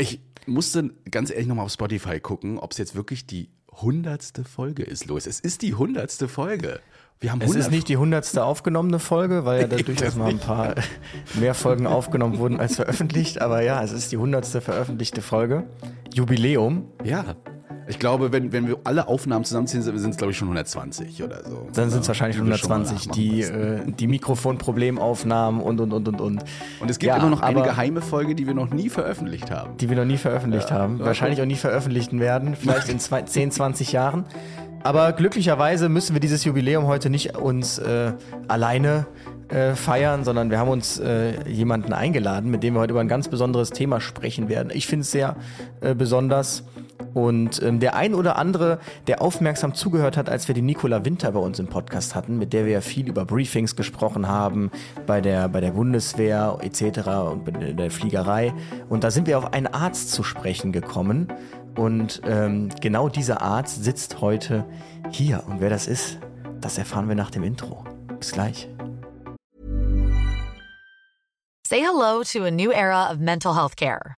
Ich musste ganz ehrlich nochmal auf Spotify gucken, ob es jetzt wirklich die hundertste Folge ist, Louis. Es ist die hundertste Folge. Wir haben es ist nicht die hundertste aufgenommene Folge, weil ja da durchaus mal ein paar mehr Folgen aufgenommen wurden als veröffentlicht. Aber ja, es ist die hundertste veröffentlichte Folge. Jubiläum. Ja. Ich glaube, wenn, wenn wir alle Aufnahmen zusammenziehen, sind es, glaube ich, schon 120 oder so. Dann sind es wahrscheinlich 120, die, äh, die Mikrofonproblemaufnahmen und, und, und, und, und. Und es gibt ja, immer noch eine geheime Folge, die wir noch nie veröffentlicht haben. Die wir noch nie veröffentlicht ja, haben. Wahrscheinlich auch nie veröffentlichen werden. Vielleicht in zwei, 10, 20 Jahren. Aber glücklicherweise müssen wir dieses Jubiläum heute nicht uns äh, alleine äh, feiern, sondern wir haben uns äh, jemanden eingeladen, mit dem wir heute über ein ganz besonderes Thema sprechen werden. Ich finde es sehr äh, besonders. Und ähm, der ein oder andere, der aufmerksam zugehört hat, als wir die Nicola Winter bei uns im Podcast hatten, mit der wir ja viel über Briefings gesprochen haben, bei der, bei der Bundeswehr etc. und bei der Fliegerei. Und da sind wir auf einen Arzt zu sprechen gekommen. Und ähm, genau dieser Arzt sitzt heute hier. Und wer das ist, das erfahren wir nach dem Intro. Bis gleich. Say hello to a new era of mental health care.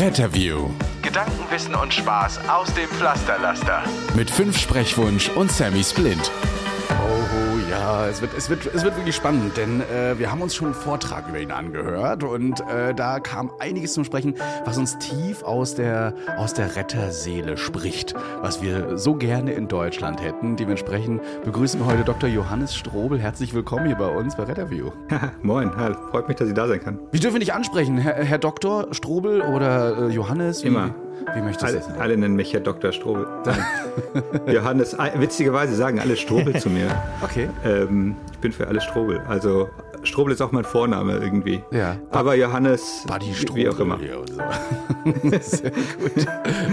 Retterview. Gedanken, Wissen und Spaß aus dem Pflasterlaster. Mit fünf Sprechwunsch und Sammy Splint. Ja, es wird, es wird, es wird wirklich spannend, denn äh, wir haben uns schon einen Vortrag über ihn angehört und äh, da kam einiges zum Sprechen, was uns tief aus der, aus der Retterseele spricht, was wir so gerne in Deutschland hätten. Dementsprechend begrüßen wir heute Dr. Johannes Strobel. Herzlich willkommen hier bei uns bei Retterview. Moin, freut mich, dass ich da sein kann. Wie dürfen wir dich ansprechen? Herr, Herr Dr. Strobel oder äh, Johannes? Wie, Immer. Wie möchtest alle, du das? Alle nennen mich ja Dr. Strobel. Johannes, witzigerweise sagen alle Strobel zu mir. Okay. Ähm, ich bin für alle Strobel. Also Strobel ist auch mein Vorname irgendwie. Ja. Aber Johannes, Buddy Strobel wie auch immer. So. Sehr gut.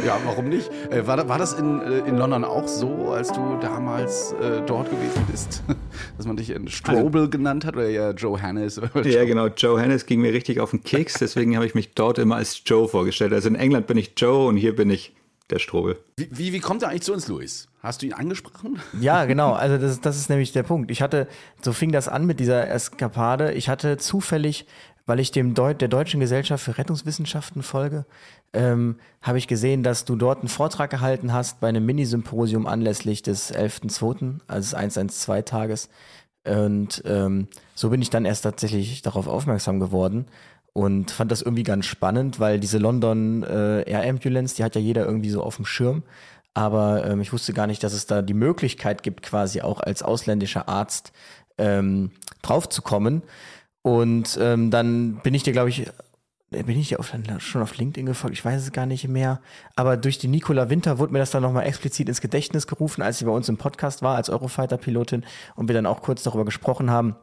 Ja, warum nicht? Äh, war, war das in, äh, in London auch so, als du damals äh, dort gewesen bist, dass man dich in Strobel also, genannt hat oder ja Johannes? Oder ja, genau. Johannes ging mir richtig auf den Keks, deswegen habe ich mich dort immer als Joe vorgestellt. Also in England bin ich Joe und hier bin ich der Strobel. Wie, wie, wie, kommt er eigentlich zu uns, Luis? Hast du ihn angesprochen? Ja, genau. Also das, das ist nämlich der Punkt. Ich hatte, so fing das an mit dieser Eskapade. Ich hatte zufällig, weil ich dem Deut der Deutschen Gesellschaft für Rettungswissenschaften folge, ähm, habe ich gesehen, dass du dort einen Vortrag gehalten hast bei einem Minisymposium anlässlich des 11.2., also des 112-Tages. Und ähm, so bin ich dann erst tatsächlich darauf aufmerksam geworden und fand das irgendwie ganz spannend, weil diese London äh, Air Ambulance, die hat ja jeder irgendwie so auf dem Schirm. Aber ähm, ich wusste gar nicht, dass es da die Möglichkeit gibt, quasi auch als ausländischer Arzt ähm, draufzukommen. Und ähm, dann bin ich dir, glaube ich, äh, bin ich dir auf, schon auf LinkedIn gefolgt, ich weiß es gar nicht mehr. Aber durch die Nicola Winter wurde mir das dann nochmal explizit ins Gedächtnis gerufen, als sie bei uns im Podcast war, als Eurofighter-Pilotin und wir dann auch kurz darüber gesprochen haben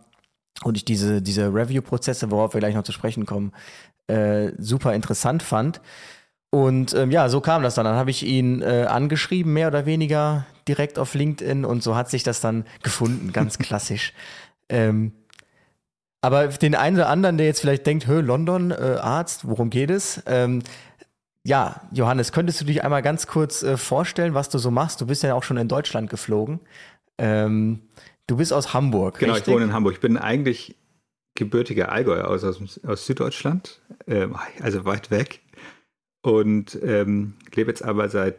und ich diese, diese Review-Prozesse, worauf wir gleich noch zu sprechen kommen, äh, super interessant fand. Und ähm, ja, so kam das dann. Dann habe ich ihn äh, angeschrieben, mehr oder weniger direkt auf LinkedIn und so hat sich das dann gefunden, ganz klassisch. ähm, aber den einen oder anderen, der jetzt vielleicht denkt, hö, London, äh, Arzt, worum geht es? Ähm, ja, Johannes, könntest du dich einmal ganz kurz äh, vorstellen, was du so machst? Du bist ja auch schon in Deutschland geflogen. Ähm, Du bist aus Hamburg. Genau, richtig? ich wohne in Hamburg. Ich bin eigentlich gebürtiger Allgäuer aus, aus, aus Süddeutschland, ähm, also weit weg. Und ähm, lebe jetzt aber seit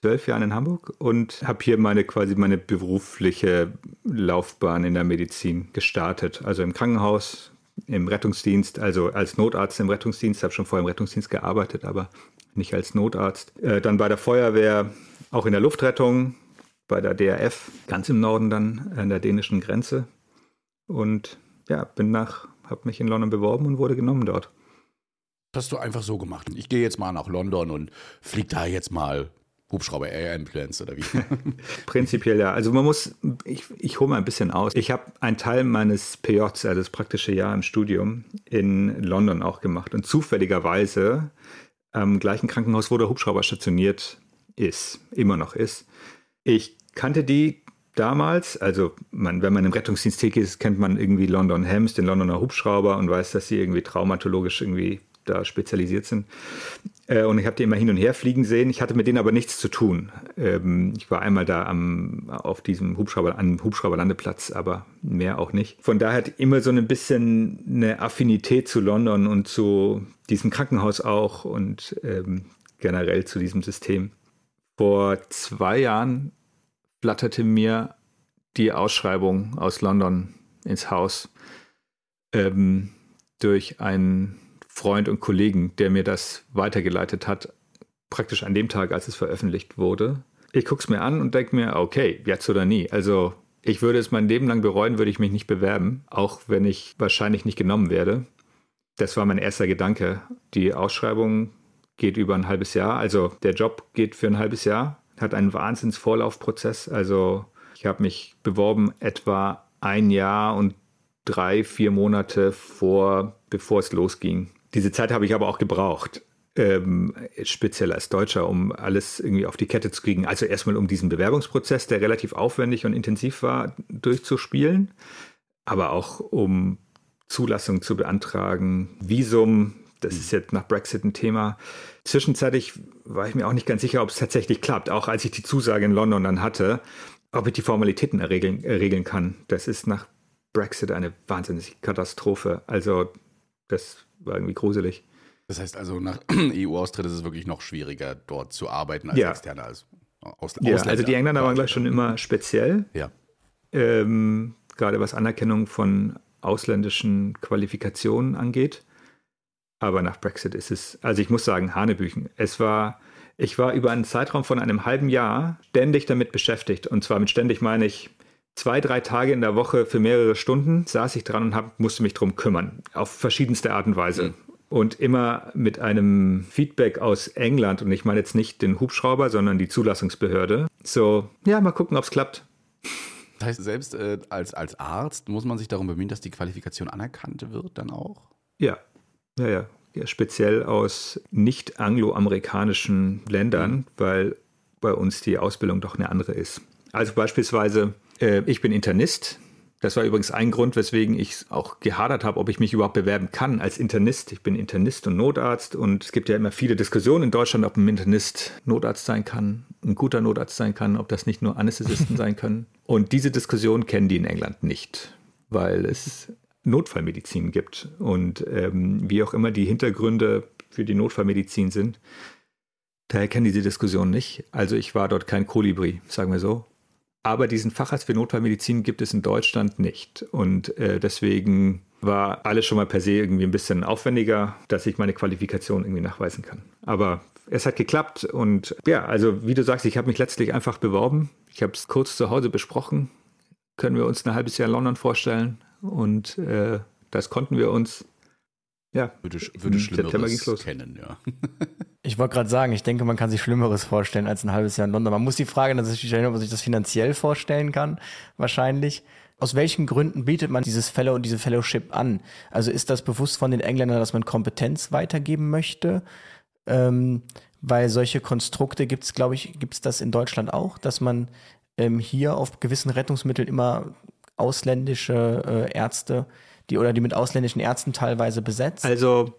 zwölf Jahren in Hamburg und habe hier meine quasi meine berufliche Laufbahn in der Medizin gestartet. Also im Krankenhaus, im Rettungsdienst, also als Notarzt im Rettungsdienst, habe schon vorher im Rettungsdienst gearbeitet, aber nicht als Notarzt. Äh, dann bei der Feuerwehr, auch in der Luftrettung, bei der DRF, ganz im Norden dann an der dänischen Grenze. Und ja, bin nach, habe mich in London beworben und wurde genommen dort. Hast du einfach so gemacht. Ich gehe jetzt mal nach London und flieg da jetzt mal Hubschrauber Air Ambulance oder wie? Prinzipiell ja. Also man muss, ich, ich hole mal ein bisschen aus. Ich habe einen Teil meines PJs, also das praktische Jahr im Studium, in London auch gemacht. Und zufälligerweise am gleichen Krankenhaus, wo der Hubschrauber stationiert ist, immer noch ist. Ich kannte die damals, also man, wenn man im Rettungsdienst tätig ist, kennt man irgendwie London Hems, den Londoner Hubschrauber und weiß, dass sie irgendwie traumatologisch irgendwie da spezialisiert sind. Äh, und ich habe die immer hin und her fliegen sehen. Ich hatte mit denen aber nichts zu tun. Ähm, ich war einmal da am, auf diesem Hubschrauber, am Hubschrauberlandeplatz, aber mehr auch nicht. Von daher hat immer so ein bisschen eine Affinität zu London und zu diesem Krankenhaus auch und ähm, generell zu diesem System. Vor zwei Jahren flatterte mir die Ausschreibung aus London ins Haus ähm, durch einen Freund und Kollegen, der mir das weitergeleitet hat, praktisch an dem Tag, als es veröffentlicht wurde. Ich gucke es mir an und denke mir, okay, jetzt oder nie. Also ich würde es mein Leben lang bereuen, würde ich mich nicht bewerben, auch wenn ich wahrscheinlich nicht genommen werde. Das war mein erster Gedanke. Die Ausschreibung geht über ein halbes Jahr, also der Job geht für ein halbes Jahr, hat einen Wahnsinnsvorlaufprozess. Also ich habe mich beworben etwa ein Jahr und drei, vier Monate vor, bevor es losging. Diese Zeit habe ich aber auch gebraucht, ähm, speziell als Deutscher, um alles irgendwie auf die Kette zu kriegen. Also erstmal um diesen Bewerbungsprozess, der relativ aufwendig und intensiv war, durchzuspielen, aber auch um Zulassung zu beantragen, Visum, das ist jetzt nach Brexit ein Thema. Zwischenzeitlich war ich mir auch nicht ganz sicher, ob es tatsächlich klappt, auch als ich die Zusage in London dann hatte, ob ich die Formalitäten erregeln kann. Das ist nach Brexit eine wahnsinnige Katastrophe. Also das war irgendwie gruselig. Das heißt also, nach EU-Austritt ist es wirklich noch schwieriger, dort zu arbeiten als ja. Externer. Als aus, ja, also die Engländer waren gleich schon immer speziell. Ja. Ähm, gerade was Anerkennung von ausländischen Qualifikationen angeht. Aber nach Brexit ist es, also ich muss sagen, Hanebüchen. Es war, ich war über einen Zeitraum von einem halben Jahr ständig damit beschäftigt. Und zwar mit ständig meine ich zwei, drei Tage in der Woche für mehrere Stunden saß ich dran und hab, musste mich drum kümmern. Auf verschiedenste Art und Weise. Mhm. Und immer mit einem Feedback aus England. Und ich meine jetzt nicht den Hubschrauber, sondern die Zulassungsbehörde. So, ja, mal gucken, ob es klappt. Das heißt, selbst äh, als, als Arzt muss man sich darum bemühen, dass die Qualifikation anerkannt wird, dann auch? Ja, ja, ja. ja speziell aus nicht angloamerikanischen Ländern, mhm. weil bei uns die Ausbildung doch eine andere ist. Also beispielsweise äh, ich bin Internist. Das war übrigens ein Grund, weswegen ich auch gehadert habe, ob ich mich überhaupt bewerben kann als Internist. Ich bin Internist und Notarzt und es gibt ja immer viele Diskussionen in Deutschland, ob ein Internist Notarzt sein kann, ein guter Notarzt sein kann, ob das nicht nur Anästhesisten sein können. Und diese Diskussion kennen die in England nicht, weil es Notfallmedizin gibt und ähm, wie auch immer die Hintergründe für die Notfallmedizin sind. Daher kennen diese Diskussion nicht. Also ich war dort kein Kolibri, sagen wir so. Aber diesen Facharzt für Notfallmedizin gibt es in Deutschland nicht. Und äh, deswegen war alles schon mal per se irgendwie ein bisschen aufwendiger, dass ich meine Qualifikation irgendwie nachweisen kann. Aber es hat geklappt und ja, also wie du sagst, ich habe mich letztlich einfach beworben. Ich habe es kurz zu Hause besprochen. Können wir uns ein halbes Jahr in London vorstellen? Und äh, das konnten wir uns. Ja, würde, würde Schlimmeres kennen, ja. Ich wollte gerade sagen, ich denke, man kann sich Schlimmeres vorstellen als ein halbes Jahr in London. Man muss die Frage natürlich stellen, ob man sich das finanziell vorstellen kann, wahrscheinlich. Aus welchen Gründen bietet man dieses Fellow und diese Fellowship an? Also ist das bewusst von den Engländern, dass man Kompetenz weitergeben möchte? Ähm, weil solche Konstrukte gibt es, glaube ich, gibt es das in Deutschland auch, dass man ähm, hier auf gewissen Rettungsmitteln immer ausländische äh, Ärzte, die oder die mit ausländischen Ärzten teilweise besetzt? Also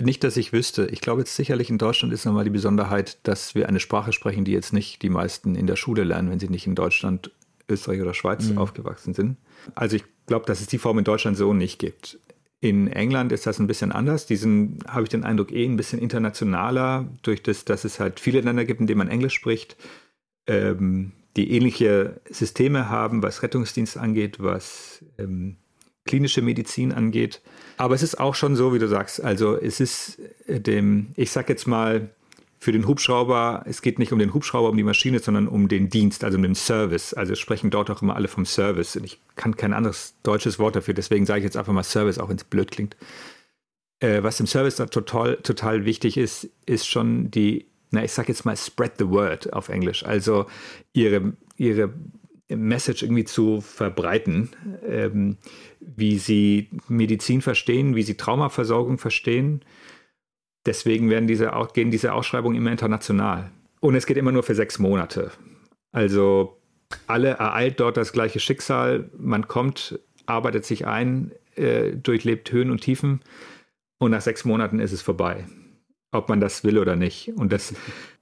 nicht, dass ich wüsste. Ich glaube jetzt sicherlich in Deutschland ist nochmal die Besonderheit, dass wir eine Sprache sprechen, die jetzt nicht die meisten in der Schule lernen, wenn sie nicht in Deutschland, Österreich oder Schweiz mhm. aufgewachsen sind. Also ich glaube, dass es die Form in Deutschland so nicht gibt. In England ist das ein bisschen anders. Diesen habe ich den Eindruck eh ein bisschen internationaler, durch das, dass es halt viele Länder gibt, in denen man Englisch spricht, ähm, die ähnliche Systeme haben, was Rettungsdienst angeht, was ähm, klinische Medizin angeht. Aber es ist auch schon so, wie du sagst. Also es ist äh, dem, ich sag jetzt mal, für den Hubschrauber, es geht nicht um den Hubschrauber, um die Maschine, sondern um den Dienst, also um den Service. Also sprechen dort auch immer alle vom Service. Und ich kann kein anderes deutsches Wort dafür, deswegen sage ich jetzt einfach mal Service, auch wenn es blöd klingt. Äh, was im Service da total, total wichtig ist, ist schon die, na, ich sage jetzt mal Spread the Word auf Englisch. Also ihre, ihre Message irgendwie zu verbreiten, ähm, wie sie Medizin verstehen, wie sie Traumaversorgung verstehen Deswegen werden diese, gehen diese Ausschreibungen immer international. Und es geht immer nur für sechs Monate. Also alle ereilt dort das gleiche Schicksal. Man kommt, arbeitet sich ein, äh, durchlebt Höhen und Tiefen und nach sechs Monaten ist es vorbei. Ob man das will oder nicht. Und das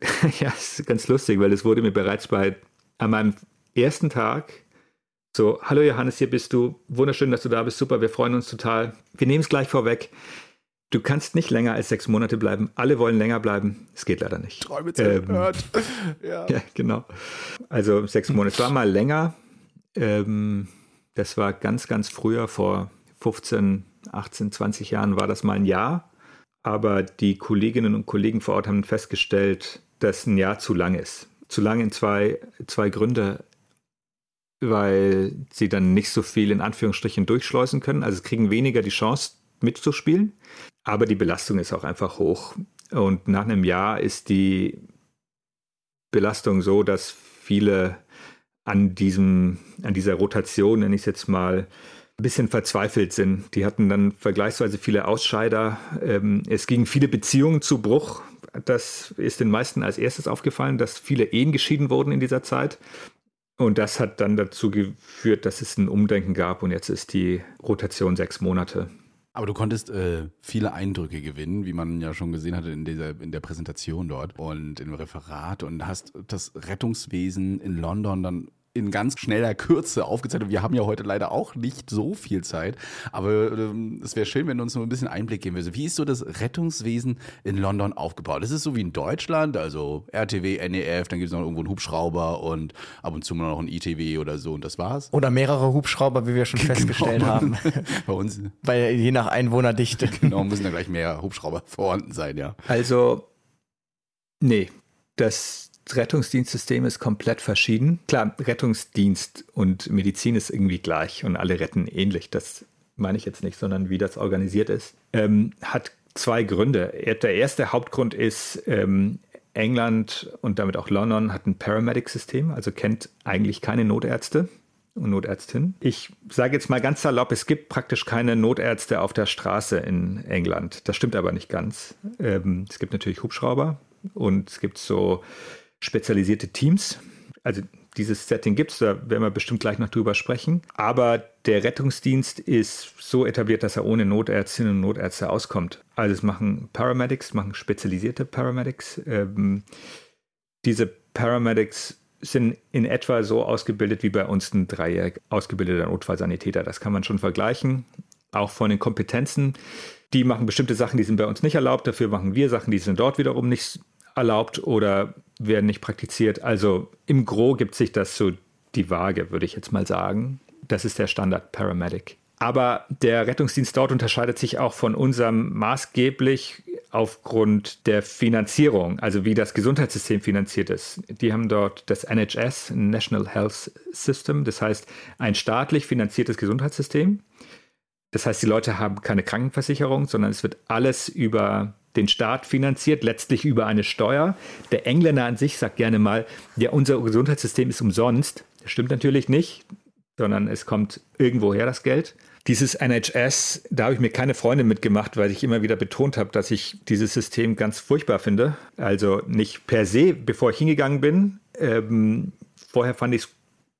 ja, ist ganz lustig, weil es wurde mir bereits bei an meinem ersten Tag so, hallo Johannes, hier bist du. Wunderschön, dass du da bist. Super, wir freuen uns total. Wir nehmen es gleich vorweg. Du kannst nicht länger als sechs Monate bleiben. Alle wollen länger bleiben. Es geht leider nicht. Träume ähm, ja. ja, genau. Also sechs Monate. Es war mal länger. Ähm, das war ganz, ganz früher, vor 15, 18, 20 Jahren war das mal ein Jahr. Aber die Kolleginnen und Kollegen vor Ort haben festgestellt, dass ein Jahr zu lang ist. Zu lang in zwei, zwei Gründe weil sie dann nicht so viel in Anführungsstrichen durchschleusen können. Also kriegen weniger die Chance mitzuspielen. Aber die Belastung ist auch einfach hoch. Und nach einem Jahr ist die Belastung so, dass viele an diesem, an dieser Rotation, nenne ich es jetzt mal, ein bisschen verzweifelt sind. Die hatten dann vergleichsweise viele Ausscheider. Ähm, es gingen viele Beziehungen zu Bruch. Das ist den meisten als erstes aufgefallen, dass viele Ehen geschieden wurden in dieser Zeit. Und das hat dann dazu geführt, dass es ein Umdenken gab und jetzt ist die Rotation sechs Monate. Aber du konntest äh, viele Eindrücke gewinnen, wie man ja schon gesehen hatte in, dieser, in der Präsentation dort und im Referat und hast das Rettungswesen in London dann in ganz schneller Kürze aufgezeigt. wir haben ja heute leider auch nicht so viel Zeit, aber ähm, es wäre schön, wenn du uns nur ein bisschen Einblick geben würdest. Wie ist so das Rettungswesen in London aufgebaut? Ist es so wie in Deutschland, also RTW, NEF, dann gibt es noch irgendwo einen Hubschrauber und ab und zu mal noch ein ITW oder so und das war's? Oder mehrere Hubschrauber, wie wir schon genau. festgestellt haben. Bei uns. Weil je nach Einwohnerdichte. Genau, müssen da gleich mehr Hubschrauber vorhanden sein, ja. Also, nee, das Rettungsdienstsystem ist komplett verschieden. Klar, Rettungsdienst und Medizin ist irgendwie gleich und alle retten ähnlich. Das meine ich jetzt nicht, sondern wie das organisiert ist. Ähm, hat zwei Gründe. Der erste Hauptgrund ist, ähm, England und damit auch London hat ein Paramedic-System, also kennt eigentlich keine Notärzte und Notärztin. Ich sage jetzt mal ganz salopp, es gibt praktisch keine Notärzte auf der Straße in England. Das stimmt aber nicht ganz. Ähm, es gibt natürlich Hubschrauber und es gibt so spezialisierte Teams. Also dieses Setting gibt es, da werden wir bestimmt gleich noch drüber sprechen. Aber der Rettungsdienst ist so etabliert, dass er ohne Notärztinnen und Notärzte auskommt. Also es machen Paramedics, machen spezialisierte Paramedics. Ähm, diese Paramedics sind in etwa so ausgebildet wie bei uns ein dreijährig ausgebildeter Notfallsanitäter. Das kann man schon vergleichen. Auch von den Kompetenzen. Die machen bestimmte Sachen, die sind bei uns nicht erlaubt. Dafür machen wir Sachen, die sind dort wiederum nicht erlaubt oder werden nicht praktiziert. Also im Gro gibt sich das so die Waage, würde ich jetzt mal sagen. Das ist der Standard Paramedic. Aber der Rettungsdienst dort unterscheidet sich auch von unserem maßgeblich aufgrund der Finanzierung, also wie das Gesundheitssystem finanziert ist. Die haben dort das NHS, National Health System, das heißt ein staatlich finanziertes Gesundheitssystem. Das heißt, die Leute haben keine Krankenversicherung, sondern es wird alles über den Staat finanziert, letztlich über eine Steuer. Der Engländer an sich sagt gerne mal, ja, unser Gesundheitssystem ist umsonst. Das stimmt natürlich nicht, sondern es kommt irgendwoher das Geld. Dieses NHS, da habe ich mir keine Freunde mitgemacht, weil ich immer wieder betont habe, dass ich dieses System ganz furchtbar finde. Also nicht per se, bevor ich hingegangen bin. Ähm, vorher fand ich es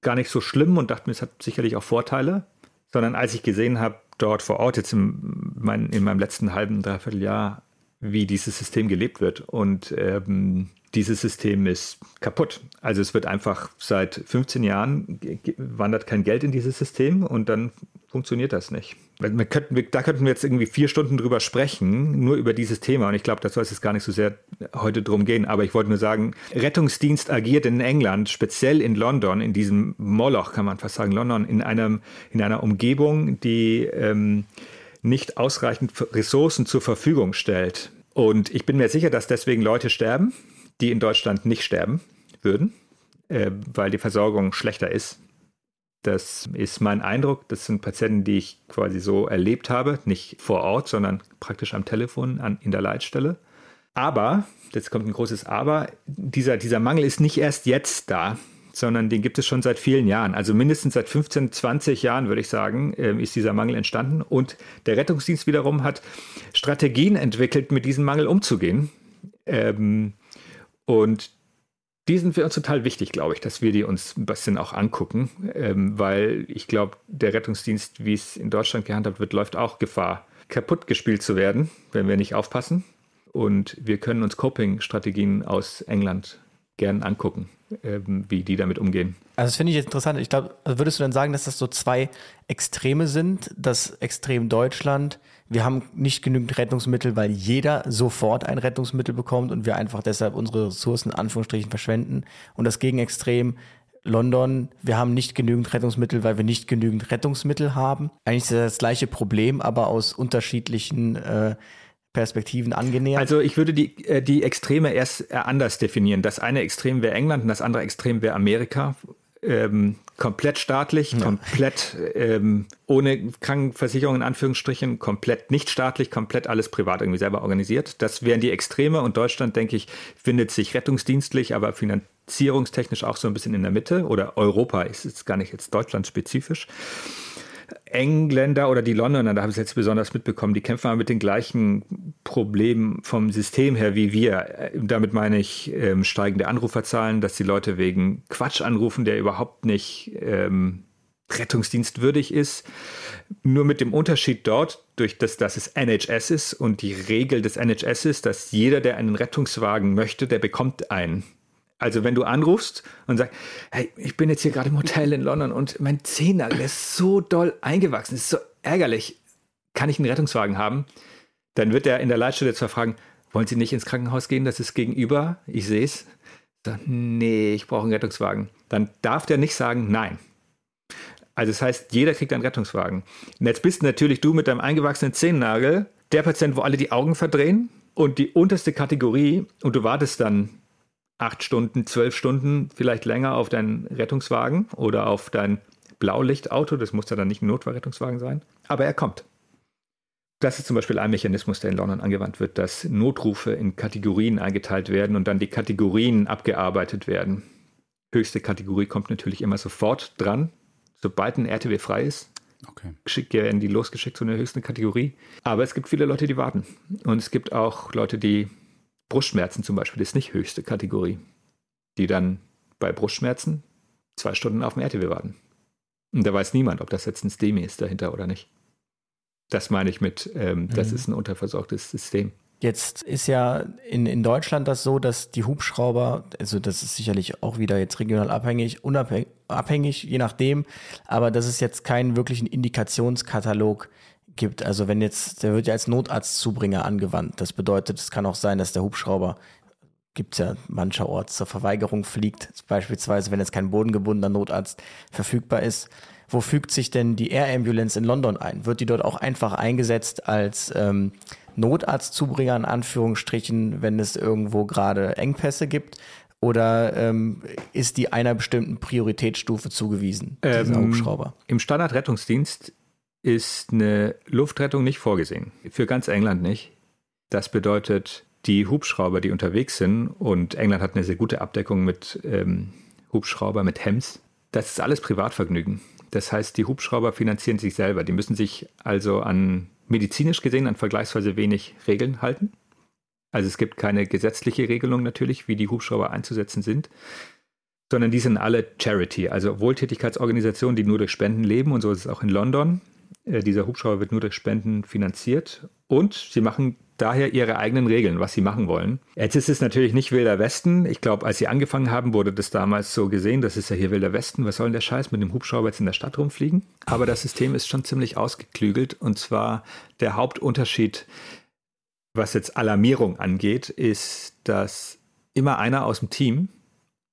gar nicht so schlimm und dachte mir, es hat sicherlich auch Vorteile. Sondern als ich gesehen habe, dort vor Ort, jetzt in, mein, in meinem letzten halben, dreiviertel Jahr, wie dieses System gelebt wird. Und ähm, dieses System ist kaputt. Also es wird einfach seit 15 Jahren wandert kein Geld in dieses System und dann funktioniert das nicht. Könnten, da könnten wir jetzt irgendwie vier Stunden drüber sprechen, nur über dieses Thema. Und ich glaube, das soll es jetzt gar nicht so sehr heute drum gehen. Aber ich wollte nur sagen, Rettungsdienst agiert in England, speziell in London, in diesem Moloch, kann man fast sagen, London, in, einem, in einer Umgebung, die ähm, nicht ausreichend Ressourcen zur Verfügung stellt, Und ich bin mir sicher, dass deswegen Leute sterben, die in Deutschland nicht sterben würden, äh, weil die Versorgung schlechter ist. Das ist mein Eindruck. Das sind Patienten, die ich quasi so erlebt habe, nicht vor Ort, sondern praktisch am Telefon an, in der Leitstelle. Aber, jetzt kommt ein großes Aber, dieser, dieser Mangel ist nicht erst jetzt da, sondern den gibt es schon seit vielen Jahren. Also mindestens seit 15, 20 Jahren, würde ich sagen, ähm, ist dieser Mangel entstanden. Und der Rettungsdienst wiederum hat Strategien entwickelt, mit diesem Mangel umzugehen. Ähm, und die sind für uns total wichtig, glaube ich, dass wir die uns ein bisschen auch angucken, ähm, weil ich glaube, der Rettungsdienst, wie es in Deutschland gehandhabt wird, läuft auch Gefahr, kaputt gespielt zu werden, wenn wir nicht aufpassen. Und wir können uns Coping-Strategien aus England gern angucken, ähm, wie die damit umgehen. Also das finde ich jetzt interessant. Ich glaube, also würdest du dann sagen, dass das so zwei Extreme sind? Das Extrem Deutschland, wir haben nicht genügend Rettungsmittel, weil jeder sofort ein Rettungsmittel bekommt und wir einfach deshalb unsere Ressourcen in Anführungsstrichen verschwenden. Und das Gegenextrem London, wir haben nicht genügend Rettungsmittel, weil wir nicht genügend Rettungsmittel haben. Eigentlich ist das, das gleiche Problem, aber aus unterschiedlichen äh, Perspektiven angenähert? Also ich würde die, äh, die Extreme erst äh, anders definieren. Das eine Extrem wäre England und das andere Extrem wäre Amerika. Ähm, komplett staatlich, ja. komplett ähm, ohne Krankenversicherung in Anführungsstrichen, komplett nicht staatlich, komplett alles privat irgendwie selber organisiert. Das wären die Extreme und Deutschland, denke ich, findet sich rettungsdienstlich, aber finanzierungstechnisch auch so ein bisschen in der Mitte oder Europa ist jetzt gar nicht jetzt Deutschland spezifisch. Engländer oder die Londoner, da habe ich es jetzt besonders mitbekommen, die kämpfen mit den gleichen Problemen vom System her wie wir. Damit meine ich ähm, steigende Anruferzahlen, dass die Leute wegen Quatsch anrufen, der überhaupt nicht ähm, rettungsdienstwürdig ist. Nur mit dem Unterschied dort, durch das, dass es NHS ist und die Regel des NHS ist, dass jeder, der einen Rettungswagen möchte, der bekommt einen. Also wenn du anrufst und sagst, hey, ich bin jetzt hier gerade im Hotel in London und mein Zehennagel ist so doll eingewachsen, ist so ärgerlich, kann ich einen Rettungswagen haben? Dann wird er in der Leitstelle zwar fragen, wollen Sie nicht ins Krankenhaus gehen? Das ist gegenüber, ich sehe es. Nee, ich brauche einen Rettungswagen. Dann darf der nicht sagen Nein. Also das heißt, jeder kriegt einen Rettungswagen. Und jetzt bist natürlich du mit deinem eingewachsenen Zehennagel der Patient, wo alle die Augen verdrehen und die unterste Kategorie und du wartest dann acht Stunden, zwölf Stunden, vielleicht länger auf deinen Rettungswagen oder auf dein Blaulichtauto. Das muss ja dann nicht ein Notfallrettungswagen sein. Aber er kommt. Das ist zum Beispiel ein Mechanismus, der in London angewandt wird, dass Notrufe in Kategorien eingeteilt werden und dann die Kategorien abgearbeitet werden. Höchste Kategorie kommt natürlich immer sofort dran, sobald ein RTW frei ist. Okay. Geschickt werden die losgeschickt zu einer höchsten Kategorie. Aber es gibt viele Leute, die warten. Und es gibt auch Leute, die Brustschmerzen zum Beispiel ist nicht höchste Kategorie, die dann bei Brustschmerzen zwei Stunden auf dem RTW warten. Und da weiß niemand, ob das jetzt ein STEMI ist dahinter oder nicht. Das meine ich mit, ähm, mhm. das ist ein unterversorgtes System. Jetzt ist ja in, in Deutschland das so, dass die Hubschrauber, also das ist sicherlich auch wieder jetzt regional abhängig, unabhängig, abhängig, je nachdem, aber das ist jetzt kein wirklichen Indikationskatalog gibt. Also wenn jetzt, der wird ja als Notarztzubringer angewandt. Das bedeutet, es kann auch sein, dass der Hubschrauber gibt es ja mancherorts zur Verweigerung fliegt, beispielsweise wenn jetzt kein bodengebundener Notarzt verfügbar ist. Wo fügt sich denn die Air Ambulance in London ein? Wird die dort auch einfach eingesetzt als ähm, Notarztzubringer in Anführungsstrichen, wenn es irgendwo gerade Engpässe gibt? Oder ähm, ist die einer bestimmten Prioritätsstufe zugewiesen, dieser ähm, Hubschrauber? Im Standardrettungsdienst ist eine Luftrettung nicht vorgesehen. Für ganz England nicht. Das bedeutet, die Hubschrauber, die unterwegs sind, und England hat eine sehr gute Abdeckung mit ähm, Hubschrauber, mit Hems, das ist alles Privatvergnügen. Das heißt, die Hubschrauber finanzieren sich selber. Die müssen sich also an medizinisch gesehen an vergleichsweise wenig Regeln halten. Also es gibt keine gesetzliche Regelung natürlich, wie die Hubschrauber einzusetzen sind, sondern die sind alle Charity, also Wohltätigkeitsorganisationen, die nur durch Spenden leben und so ist es auch in London. Äh, dieser Hubschrauber wird nur durch Spenden finanziert und sie machen daher ihre eigenen Regeln, was sie machen wollen. Jetzt ist es natürlich nicht Wilder Westen. Ich glaube, als sie angefangen haben, wurde das damals so gesehen, das ist ja hier Wilder Westen. Was soll denn der Scheiß mit dem Hubschrauber jetzt in der Stadt rumfliegen? Aber das System ist schon ziemlich ausgeklügelt und zwar der Hauptunterschied, was jetzt Alarmierung angeht, ist, dass immer einer aus dem Team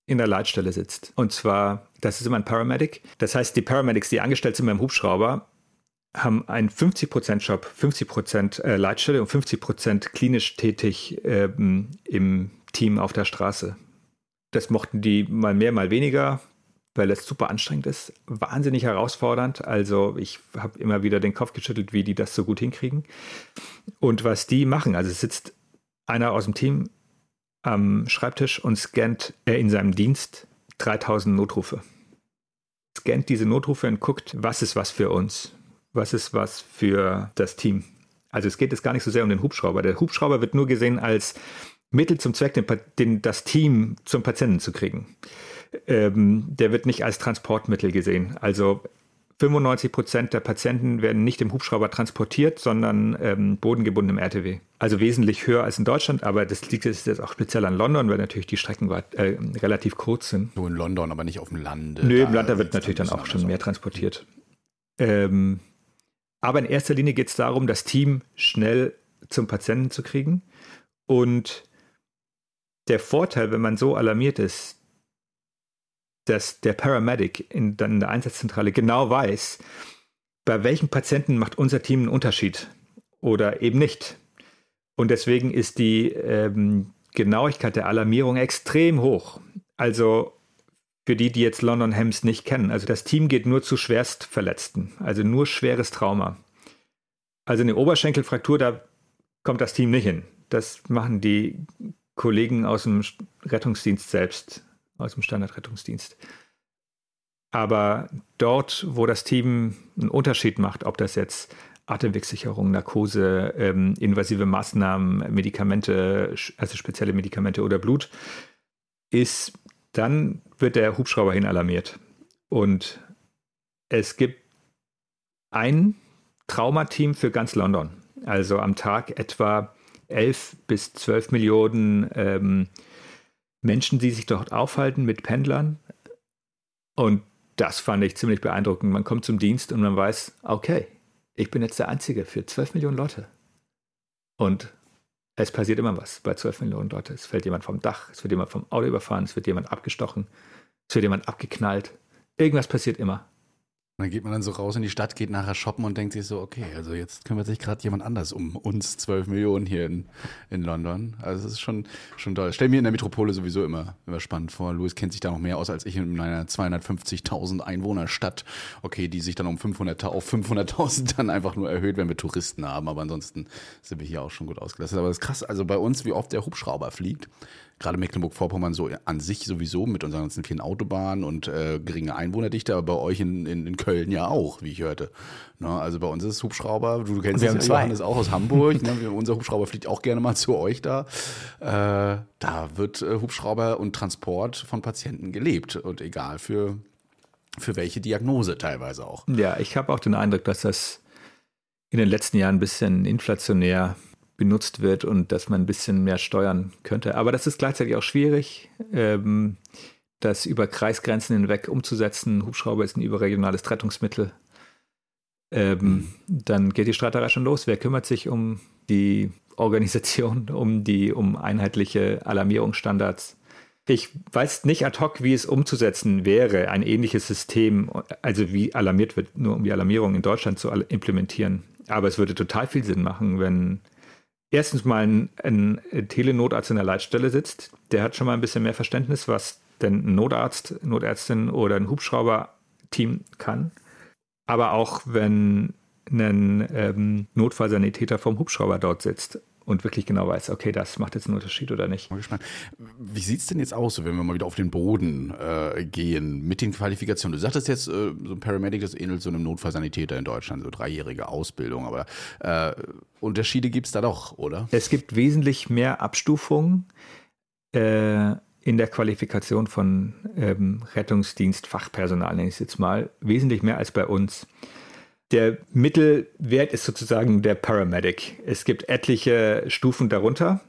in der Leitstelle sitzt. Und zwar, das ist immer ein Paramedic. Das heißt, die Paramedics, die angestellt sind beim Hubschrauber, haben einen 50% Job, 50% äh, Leitstelle und 50% klinisch tätig ähm, im Team auf der Straße. Das mochten die mal mehr, mal weniger, weil es super anstrengend ist, wahnsinnig herausfordernd. Also ich habe immer wieder den Kopf geschüttelt, wie die das so gut hinkriegen. Und was die machen, also sitzt einer aus dem Team am Schreibtisch und scannt er in seinem Dienst 3000 Notrufe. Scannt diese Notrufe und guckt, was ist was für uns was ist was für das Team. Also es geht jetzt gar nicht so sehr um den Hubschrauber. Der Hubschrauber wird nur gesehen als Mittel zum Zweck, den, den, das Team zum Patienten zu kriegen. Ähm, der wird nicht als Transportmittel gesehen. Also 95 Prozent der Patienten werden nicht im Hubschrauber transportiert, sondern ähm, bodengebunden im RTW. Also wesentlich höher als in Deutschland, aber das liegt jetzt auch speziell an London, weil natürlich die Strecken weit, äh, relativ kurz sind. Nur in London, aber nicht auf dem Land. Nö, im Land da wird natürlich dann auch schon mehr transportiert. Ähm, aber in erster Linie geht es darum, das Team schnell zum Patienten zu kriegen. Und der Vorteil, wenn man so alarmiert ist, dass der Paramedic in, dann in der Einsatzzentrale genau weiß, bei welchen Patienten macht unser Team einen Unterschied oder eben nicht. Und deswegen ist die ähm, Genauigkeit der Alarmierung extrem hoch. Also für die, die jetzt London Hems nicht kennen. Also das Team geht nur zu Schwerstverletzten, also nur schweres Trauma. Also eine Oberschenkelfraktur, da kommt das Team nicht hin. Das machen die Kollegen aus dem Rettungsdienst selbst, aus dem Standardrettungsdienst. Aber dort, wo das Team einen Unterschied macht, ob das jetzt Atemwegssicherung, Narkose, ähm, invasive Maßnahmen, Medikamente, also spezielle Medikamente oder Blut, ist dann wird der Hubschrauber hin alarmiert. Und es gibt ein Traumateam für ganz London. Also am Tag etwa 11 bis 12 Millionen ähm, Menschen, die sich dort aufhalten mit Pendlern. Und das fand ich ziemlich beeindruckend. Man kommt zum Dienst und man weiß, okay, ich bin jetzt der Einzige für 12 Millionen Leute. Und es passiert immer was bei 12 Millionen Leute. Es fällt jemand vom Dach, es wird jemand vom Auto überfahren, es wird jemand abgestochen, es wird jemand abgeknallt. Irgendwas passiert immer. Und dann geht man dann so raus in die Stadt, geht nachher shoppen und denkt sich so, okay, also jetzt kümmert sich gerade jemand anders um uns 12 Millionen hier in, in London. Also das ist schon, schon toll. Stell mir in der Metropole sowieso immer, immer spannend vor. Louis kennt sich da noch mehr aus als ich in einer 250.000 Einwohnerstadt. Okay, die sich dann um 500 auf 500.000 dann einfach nur erhöht, wenn wir Touristen haben. Aber ansonsten sind wir hier auch schon gut ausgelastet. Aber das ist krass, also bei uns, wie oft der Hubschrauber fliegt gerade Mecklenburg-Vorpommern so an sich sowieso mit unseren ganzen vielen Autobahnen und äh, geringe Einwohnerdichte, aber bei euch in, in, in Köln ja auch, wie ich hörte. Ne? Also bei uns ist es Hubschrauber, du kennst wir es, Johannes auch aus Hamburg, ne? unser Hubschrauber fliegt auch gerne mal zu euch da. Äh, da wird äh, Hubschrauber und Transport von Patienten gelebt und egal für, für welche Diagnose teilweise auch. Ja, ich habe auch den Eindruck, dass das in den letzten Jahren ein bisschen inflationär benutzt wird und dass man ein bisschen mehr steuern könnte. Aber das ist gleichzeitig auch schwierig, ähm, das über Kreisgrenzen hinweg umzusetzen. Hubschrauber ist ein überregionales Rettungsmittel. Ähm, mhm. Dann geht die Streiterei schon los. Wer kümmert sich um die Organisation, um die um einheitliche Alarmierungsstandards? Ich weiß nicht ad hoc, wie es umzusetzen wäre, ein ähnliches System, also wie alarmiert wird, nur um die Alarmierung in Deutschland zu implementieren. Aber es würde total viel Sinn machen, wenn erstens mal ein, ein Telenotarzt in der Leitstelle sitzt, der hat schon mal ein bisschen mehr Verständnis, was denn ein Notarzt, Notärztin oder ein Hubschrauber-Team kann. Aber auch wenn ein ähm, Notfallsanitäter vom Hubschrauber dort sitzt und wirklich genau weiß, okay, das macht jetzt einen Unterschied oder nicht. Bin gespannt. Wie sieht es denn jetzt aus, wenn wir mal wieder auf den Boden äh, gehen mit den Qualifikationen? Du sagtest jetzt, äh, so ein Paramedic, das ähnelt so einem Notfallsanitäter in Deutschland, so dreijährige Ausbildung, aber äh, Unterschiede gibt es da doch, oder? Es gibt wesentlich mehr Abstufungen äh, in der Qualifikation von ähm, Rettungsdienstfachpersonal, nenne ich es jetzt mal, wesentlich mehr als bei uns. Der Mittelwert ist sozusagen der Paramedic. Es gibt etliche Stufen darunter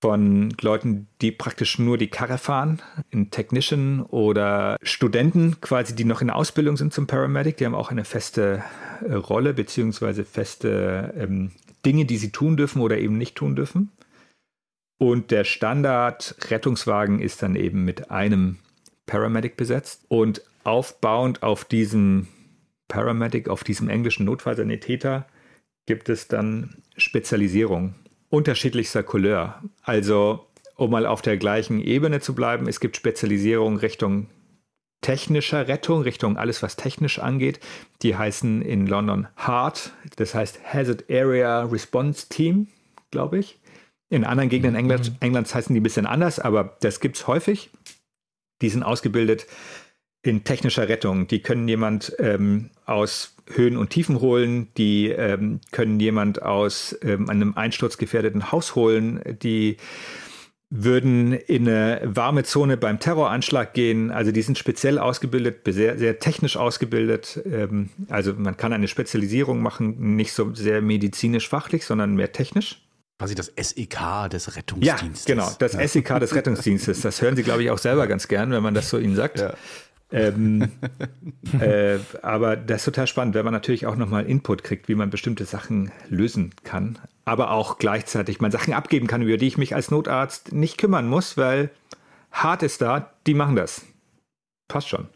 von Leuten, die praktisch nur die Karre fahren, in Technician oder Studenten quasi, die noch in Ausbildung sind zum Paramedic. Die haben auch eine feste äh, Rolle beziehungsweise feste ähm, Dinge, die sie tun dürfen oder eben nicht tun dürfen. Und der Standard-Rettungswagen ist dann eben mit einem Paramedic besetzt. Und aufbauend auf diesem Paramedic, auf diesem englischen Notfallsanitäter, gibt es dann Spezialisierung unterschiedlichster Couleur. Also, um mal auf der gleichen Ebene zu bleiben, es gibt Spezialisierung Richtung technischer Rettung, Richtung alles, was technisch angeht. Die heißen in London HART, das heißt Hazard Area Response Team, glaube ich. In anderen Gegenden England, mhm. Englands heißen die ein bisschen anders, aber das gibt es häufig. Die sind ausgebildet in technischer Rettung. Die können jemand ähm, aus Höhen und Tiefen holen, die ähm, können jemand aus ähm, einem einsturzgefährdeten Haus holen, die würden in eine warme Zone beim Terroranschlag gehen. Also die sind speziell ausgebildet, sehr, sehr technisch ausgebildet. Ähm, also man kann eine Spezialisierung machen, nicht so sehr medizinisch-fachlich, sondern mehr technisch. Quasi das SEK des Rettungsdienstes. Ja, genau, das ja. SEK des Rettungsdienstes. Das hören Sie, glaube ich, auch selber ganz gern, wenn man das so Ihnen sagt. Ja. Ähm, äh, aber das ist total spannend, wenn man natürlich auch nochmal Input kriegt, wie man bestimmte Sachen lösen kann, aber auch gleichzeitig man Sachen abgeben kann, über die ich mich als Notarzt nicht kümmern muss, weil hart ist da, die machen das. Passt schon.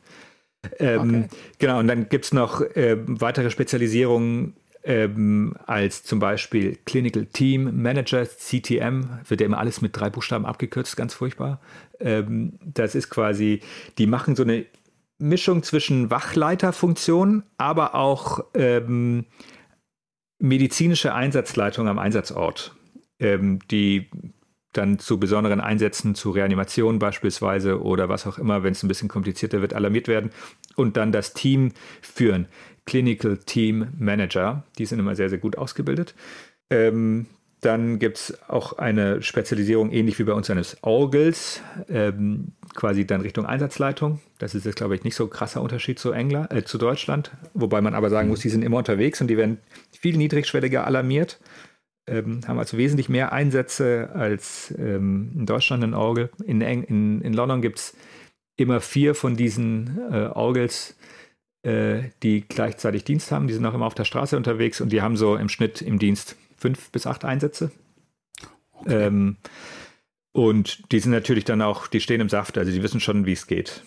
Ähm, okay. Genau, und dann gibt es noch äh, weitere Spezialisierungen ähm, als zum Beispiel Clinical Team Manager, CTM, wird ja immer alles mit drei Buchstaben abgekürzt, ganz furchtbar. Ähm, das ist quasi, die machen so eine Mischung zwischen Wachleiterfunktion, aber auch ähm, medizinische Einsatzleitung am Einsatzort, ähm, die dann zu besonderen Einsätzen, zu Reanimationen beispielsweise oder was auch immer, wenn es ein bisschen komplizierter wird, alarmiert werden und dann das Team führen. Clinical Team Manager, die sind immer sehr, sehr gut ausgebildet. Ähm, dann gibt es auch eine Spezialisierung, ähnlich wie bei uns eines Orgels, ähm, quasi dann Richtung Einsatzleitung. Das ist jetzt, glaube ich, nicht so ein krasser Unterschied zu, England, äh, zu Deutschland. Wobei man aber sagen muss, die sind immer unterwegs und die werden viel niedrigschwelliger alarmiert. Ähm, haben also wesentlich mehr Einsätze als ähm, in Deutschland ein Orgel. In, in, in London gibt es immer vier von diesen äh, Orgels, die gleichzeitig Dienst haben. Die sind auch immer auf der Straße unterwegs und die haben so im Schnitt im Dienst fünf bis acht Einsätze. Okay. Ähm, und die sind natürlich dann auch, die stehen im Saft, also die wissen schon, wie es geht.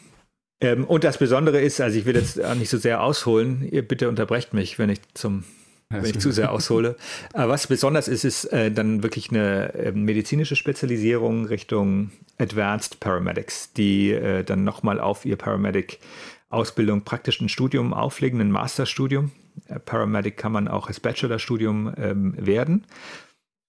Ähm, und das Besondere ist, also ich will jetzt nicht so sehr ausholen, ihr bitte unterbrecht mich, wenn ich zum wenn ich zu sehr aushole. Aber was besonders ist, ist äh, dann wirklich eine äh, medizinische Spezialisierung Richtung Advanced Paramedics, die äh, dann nochmal auf ihr Paramedic-Ausbildung praktisch ein Studium auflegen, ein Masterstudium. Äh, Paramedic kann man auch als Bachelorstudium ähm, werden.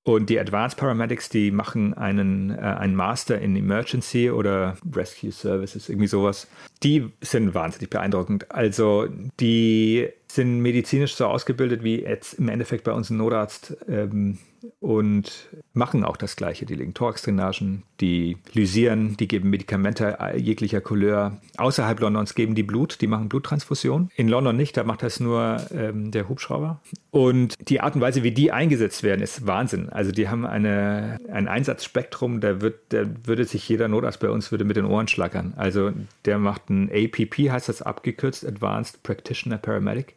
Und die Advanced Paramedics, die machen einen, äh, einen Master in Emergency oder Rescue Services, irgendwie sowas. Die sind wahnsinnig beeindruckend. Also die sind medizinisch so ausgebildet wie jetzt im Endeffekt bei uns ein Notarzt ähm, und machen auch das Gleiche. Die legen Thorax-Drainagen, die lysieren, die geben Medikamente jeglicher Couleur. Außerhalb Londons geben die Blut, die machen Bluttransfusion. In London nicht, da macht das nur ähm, der Hubschrauber. Und die Art und Weise, wie die eingesetzt werden, ist Wahnsinn. Also die haben eine, ein Einsatzspektrum, da, wird, da würde sich jeder Notarzt bei uns würde mit den Ohren schlackern. Also der macht ein APP, heißt das abgekürzt, Advanced Practitioner Paramedic,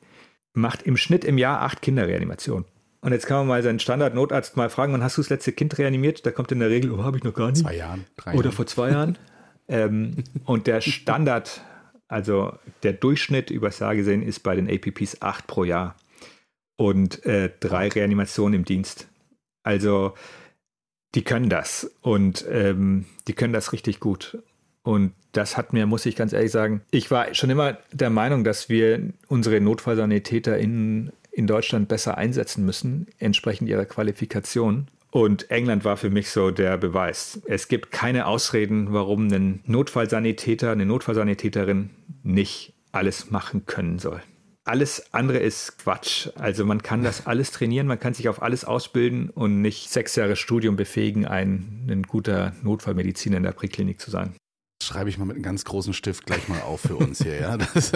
macht im Schnitt im Jahr acht Kinderreanimationen. Und jetzt kann man mal seinen Standardnotarzt mal fragen, wann hast du das letzte Kind reanimiert? Da kommt in der Regel, oh, habe ich noch gar nicht. Zwei Jahren, drei Oder vor zwei Jahren. ähm, und der Standard, also der Durchschnitt übers Jahr gesehen, ist bei den APPs acht pro Jahr. Und äh, drei Reanimationen im Dienst. Also die können das und ähm, die können das richtig gut. Und das hat mir, muss ich ganz ehrlich sagen, ich war schon immer der Meinung, dass wir unsere NotfallsanitäterInnen in Deutschland besser einsetzen müssen, entsprechend ihrer Qualifikation. Und England war für mich so der Beweis. Es gibt keine Ausreden, warum ein Notfallsanitäter, eine Notfallsanitäterin nicht alles machen können soll. Alles andere ist Quatsch. Also man kann das alles trainieren, man kann sich auf alles ausbilden und nicht sechs Jahre Studium befähigen, ein, ein guter Notfallmediziner in der Präklinik zu sein schreibe ich mal mit einem ganz großen Stift gleich mal auf für uns hier, ja. Das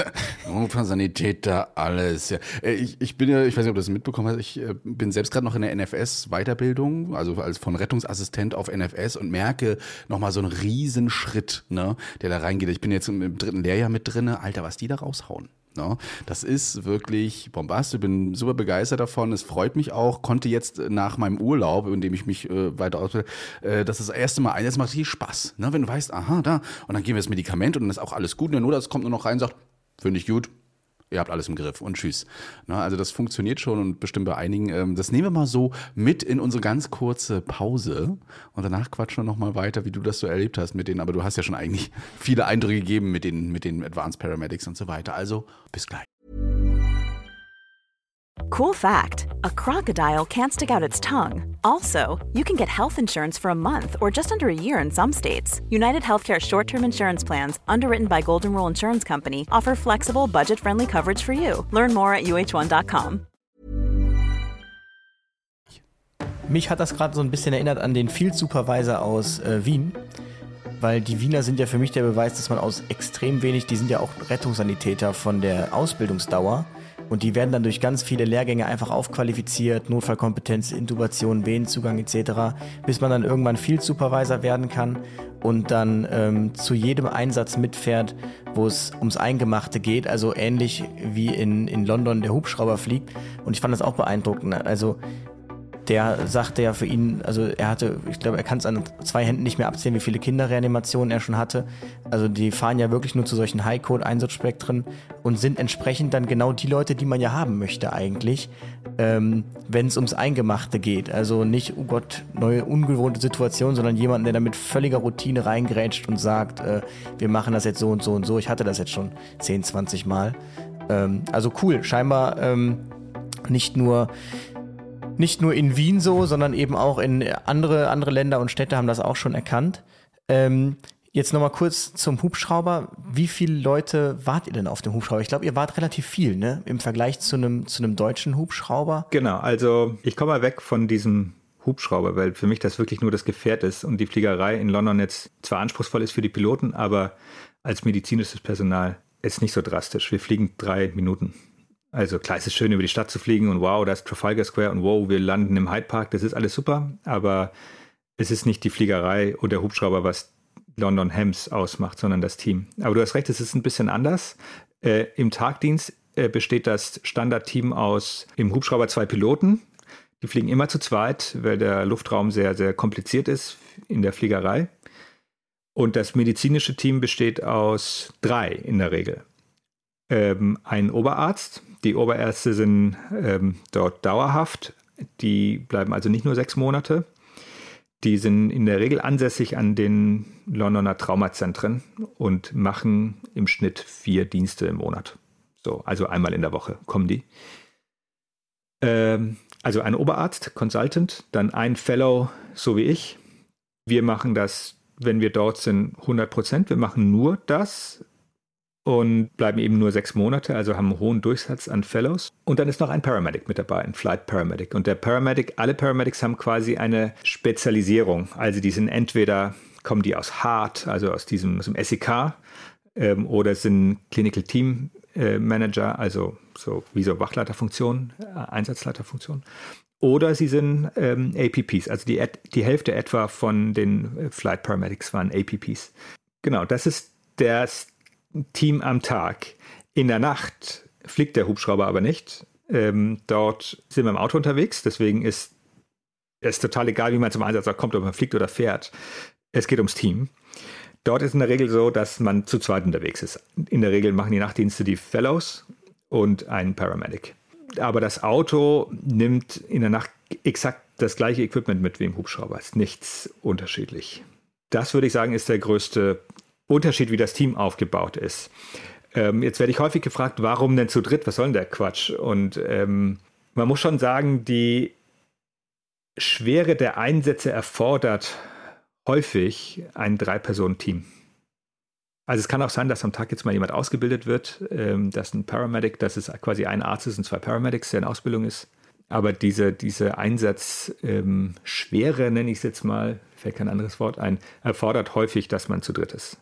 Sanitäter, alles. Ja. Äh, ich, ich bin ja, ich weiß nicht, ob du das mitbekommen hast, ich äh, bin selbst gerade noch in der NFS-Weiterbildung, also als von Rettungsassistent auf NFS und merke nochmal so einen Riesenschritt, ne, der da reingeht. Ich bin jetzt im dritten Lehrjahr mit drin, Alter, was die da raushauen. No, ne? das ist wirklich bombastisch. Ich bin super begeistert davon. Es freut mich auch. Konnte jetzt nach meinem Urlaub, in dem ich mich äh, weiter ausbilde, äh, das ist das erste Mal ein. Jetzt macht richtig Spaß. Ne? Wenn du weißt, aha, da. Und dann geben wir das Medikament und dann ist auch alles gut. Und der Notarzt kommt nur noch rein und sagt, finde ich gut, ihr habt alles im Griff und tschüss. Na, also das funktioniert schon und bestimmt bei einigen. Ähm, das nehmen wir mal so mit in unsere ganz kurze Pause und danach quatschen wir nochmal weiter, wie du das so erlebt hast mit denen. Aber du hast ja schon eigentlich viele Eindrücke gegeben mit den, mit den Advanced Paramedics und so weiter. Also bis gleich. Cool fact a crocodile can't stick out its tongue. Also, you can get health insurance for a month or just under a year in some states. United Healthcare short term insurance plans, underwritten by Golden Rule Insurance Company, offer flexible, budget friendly coverage for you. Learn more at uh1.com. Mich hat das gerade so ein bisschen erinnert an den Field Supervisor aus äh, Wien. Weil die Wiener sind ja für mich der Beweis, dass man aus extrem wenig, die sind ja auch Rettungssanitäter von der Ausbildungsdauer. Und die werden dann durch ganz viele Lehrgänge einfach aufqualifiziert, Notfallkompetenz, Intubation, Venenzugang etc., bis man dann irgendwann Field Supervisor werden kann und dann ähm, zu jedem Einsatz mitfährt, wo es ums Eingemachte geht, also ähnlich wie in, in London der Hubschrauber fliegt. Und ich fand das auch beeindruckend. Also der sagte ja für ihn, also er hatte, ich glaube, er kann es an zwei Händen nicht mehr abzählen, wie viele Kinderreanimationen er schon hatte. Also die fahren ja wirklich nur zu solchen High-Code-Einsatzspektren und sind entsprechend dann genau die Leute, die man ja haben möchte eigentlich, ähm, wenn es ums Eingemachte geht. Also nicht, oh Gott, neue ungewohnte Situation, sondern jemanden, der da mit völliger Routine reingrätscht und sagt, äh, wir machen das jetzt so und so und so. Ich hatte das jetzt schon 10, 20 Mal. Ähm, also cool, scheinbar ähm, nicht nur nicht nur in Wien so, sondern eben auch in andere, andere Länder und Städte haben das auch schon erkannt. Ähm, jetzt nochmal kurz zum Hubschrauber. Wie viele Leute wart ihr denn auf dem Hubschrauber? Ich glaube, ihr wart relativ viel, ne? Im Vergleich zu einem, zu deutschen Hubschrauber. Genau, also ich komme mal weg von diesem Hubschrauber, weil für mich das wirklich nur das Gefährt ist und die Fliegerei in London jetzt zwar anspruchsvoll ist für die Piloten, aber als medizinisches Personal ist nicht so drastisch. Wir fliegen drei Minuten also klar, es ist schön, über die Stadt zu fliegen und wow, da ist Trafalgar Square und wow, wir landen im Hyde Park, das ist alles super, aber es ist nicht die Fliegerei oder der Hubschrauber, was London Hems ausmacht, sondern das Team. Aber du hast recht, es ist ein bisschen anders. Äh, Im Tagdienst äh, besteht das Standardteam aus im Hubschrauber zwei Piloten. Die fliegen immer zu zweit, weil der Luftraum sehr, sehr kompliziert ist in der Fliegerei. Und das medizinische Team besteht aus drei in der Regel. Ähm, ein Oberarzt, die Oberärzte sind ähm, dort dauerhaft. Die bleiben also nicht nur sechs Monate. Die sind in der Regel ansässig an den Londoner Traumazentren und machen im Schnitt vier Dienste im Monat. So, also einmal in der Woche kommen die. Ähm, also ein Oberarzt, Consultant, dann ein Fellow, so wie ich. Wir machen das, wenn wir dort sind, 100 Prozent. Wir machen nur das und bleiben eben nur sechs Monate, also haben einen hohen Durchsatz an Fellows. Und dann ist noch ein Paramedic mit dabei, ein Flight Paramedic. Und der Paramedic, alle Paramedics haben quasi eine Spezialisierung. Also die sind entweder, kommen die aus HART, also aus diesem, aus dem SEK, ähm, oder sind Clinical Team äh, Manager, also so wie so Wachleiterfunktion, äh, Einsatzleiterfunktion. Oder sie sind ähm, APPs, also die, die Hälfte etwa von den äh, Flight Paramedics waren APPs. Genau, das ist der Team am Tag. In der Nacht fliegt der Hubschrauber aber nicht. Ähm, dort sind wir im Auto unterwegs, deswegen ist es total egal, wie man zum Einsatz kommt, ob man fliegt oder fährt. Es geht ums Team. Dort ist in der Regel so, dass man zu zweit unterwegs ist. In der Regel machen die Nachtdienste die Fellows und ein Paramedic. Aber das Auto nimmt in der Nacht exakt das gleiche Equipment mit wie im Hubschrauber. Ist nichts unterschiedlich. Das würde ich sagen, ist der größte Unterschied, wie das Team aufgebaut ist. Ähm, jetzt werde ich häufig gefragt, warum denn zu dritt? Was soll denn der Quatsch? Und ähm, man muss schon sagen, die Schwere der Einsätze erfordert häufig ein Drei-Personen-Team. Also es kann auch sein, dass am Tag jetzt mal jemand ausgebildet wird, ähm, dass ein Paramedic, dass es quasi ein Arzt ist und zwei Paramedics, der in Ausbildung ist. Aber diese, diese Einsatzschwere, ähm, nenne ich es jetzt mal, fällt kein anderes Wort ein, erfordert häufig, dass man zu dritt ist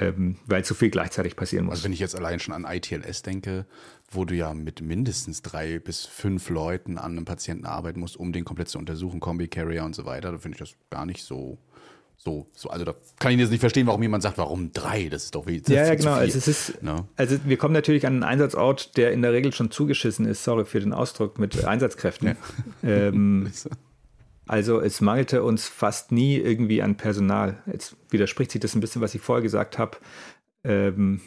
ähm, weil zu viel gleichzeitig passieren muss. Also wenn ich jetzt allein schon an ITLS denke, wo du ja mit mindestens drei bis fünf Leuten an einem Patienten arbeiten musst, um den komplett zu untersuchen, Kombi-Carrier und so weiter, da finde ich das gar nicht so so, so, also da kann ich jetzt nicht verstehen, warum jemand sagt, warum drei? Das ist doch wie. Ja, ja, genau. Also, es ist, no? Ne? also wir kommen natürlich an einen Einsatzort, der in der Regel schon zugeschissen ist, sorry für den Ausdruck, mit Einsatzkräften. Ja. Ähm, Also es mangelte uns fast nie irgendwie an Personal. Jetzt widerspricht sich das ein bisschen, was ich vorher gesagt habe. Ähm,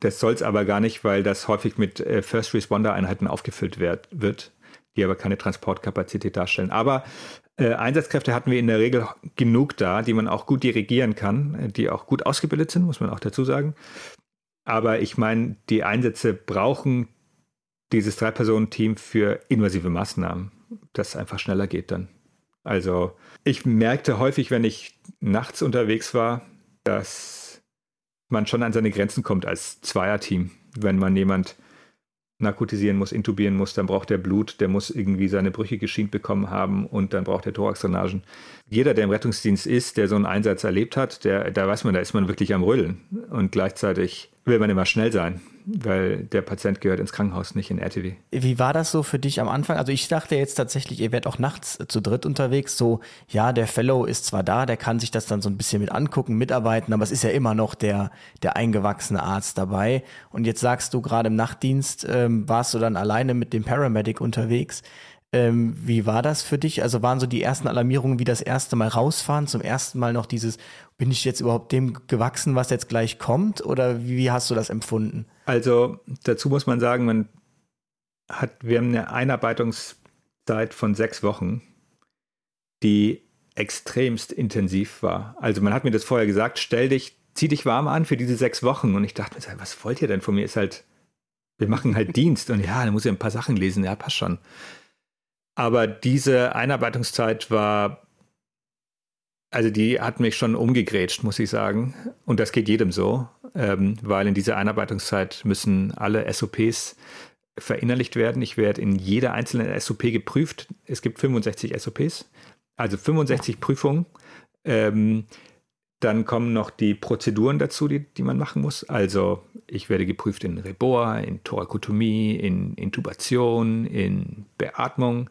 Das soll es aber gar nicht, weil das häufig mit äh, First Responder Einheiten aufgefüllt werd, wird, die aber keine Transportkapazität darstellen. Aber äh, Einsatzkräfte hatten wir in der Regel genug da, die man auch gut dirigieren kann, äh, die auch gut ausgebildet sind, muss man auch dazu sagen. Aber ich meine, die Einsätze brauchen dieses Drei-Personen-Team für invasive Maßnahmen, das einfach schneller geht dann. Also ich merkte häufig, wenn ich nachts unterwegs war, dass man schon an seine Grenzen kommt als Zweierteam, wenn man jemand narkotisieren muss, intubieren muss, dann braucht er Blut, der muss irgendwie seine Brüche geschient bekommen haben und dann braucht er Thoraxdrainagen. Jeder, der im Rettungsdienst ist, der so einen Einsatz erlebt hat, der, da weiß man, da ist man wirklich am Rödeln. Und gleichzeitig will man immer schnell sein weil der Patient gehört ins Krankenhaus, nicht in RTW. Wie war das so für dich am Anfang? Also ich dachte jetzt tatsächlich, ihr werdet auch nachts zu dritt unterwegs. So, ja, der Fellow ist zwar da, der kann sich das dann so ein bisschen mit angucken, mitarbeiten, aber es ist ja immer noch der, der eingewachsene Arzt dabei. Und jetzt sagst du gerade im Nachtdienst, ähm, warst du dann alleine mit dem Paramedic unterwegs. Ähm, wie war das für dich? Also waren so die ersten Alarmierungen wie das erste Mal rausfahren, zum ersten Mal noch dieses, bin ich jetzt überhaupt dem gewachsen, was jetzt gleich kommt? Oder wie hast du das empfunden? Also dazu muss man sagen, man hat, wir haben eine Einarbeitungszeit von sechs Wochen, die extremst intensiv war. Also man hat mir das vorher gesagt, stell dich, zieh dich warm an für diese sechs Wochen. Und ich dachte mir, was wollt ihr denn von mir? Ist halt, wir machen halt Dienst. Und ja, da muss ich ein paar Sachen lesen. Ja, passt schon. Aber diese Einarbeitungszeit war, also die hat mich schon umgegrätscht, muss ich sagen. Und das geht jedem so, ähm, weil in dieser Einarbeitungszeit müssen alle SOPs verinnerlicht werden. Ich werde in jeder einzelnen SOP geprüft. Es gibt 65 SOPs, also 65 Prüfungen. Ähm, dann kommen noch die Prozeduren dazu, die, die man machen muss. Also ich werde geprüft in Reboa, in Thorakotomie, in Intubation, in Beatmung.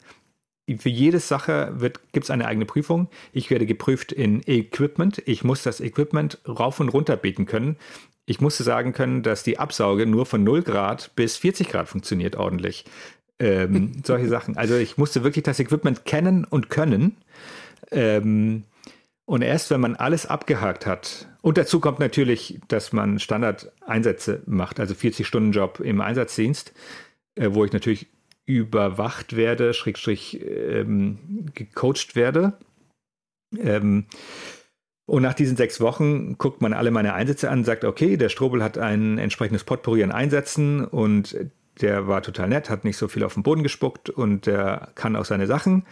Für jede Sache gibt es eine eigene Prüfung. Ich werde geprüft in Equipment. Ich muss das Equipment rauf und runter beten können. Ich musste sagen können, dass die Absauge nur von 0 Grad bis 40 Grad funktioniert ordentlich. Ähm, solche Sachen. Also ich musste wirklich das Equipment kennen und können. Ähm, und erst wenn man alles abgehakt hat, und dazu kommt natürlich, dass man Standardeinsätze macht, also 40-Stunden-Job im Einsatzdienst, äh, wo ich natürlich überwacht werde, schrägstrich ähm, gecoacht werde. Ähm, und nach diesen sechs Wochen guckt man alle meine Einsätze an, sagt, okay, der Strobel hat ein entsprechendes Potpourri an Einsätzen und der war total nett, hat nicht so viel auf den Boden gespuckt und der kann auch seine Sachen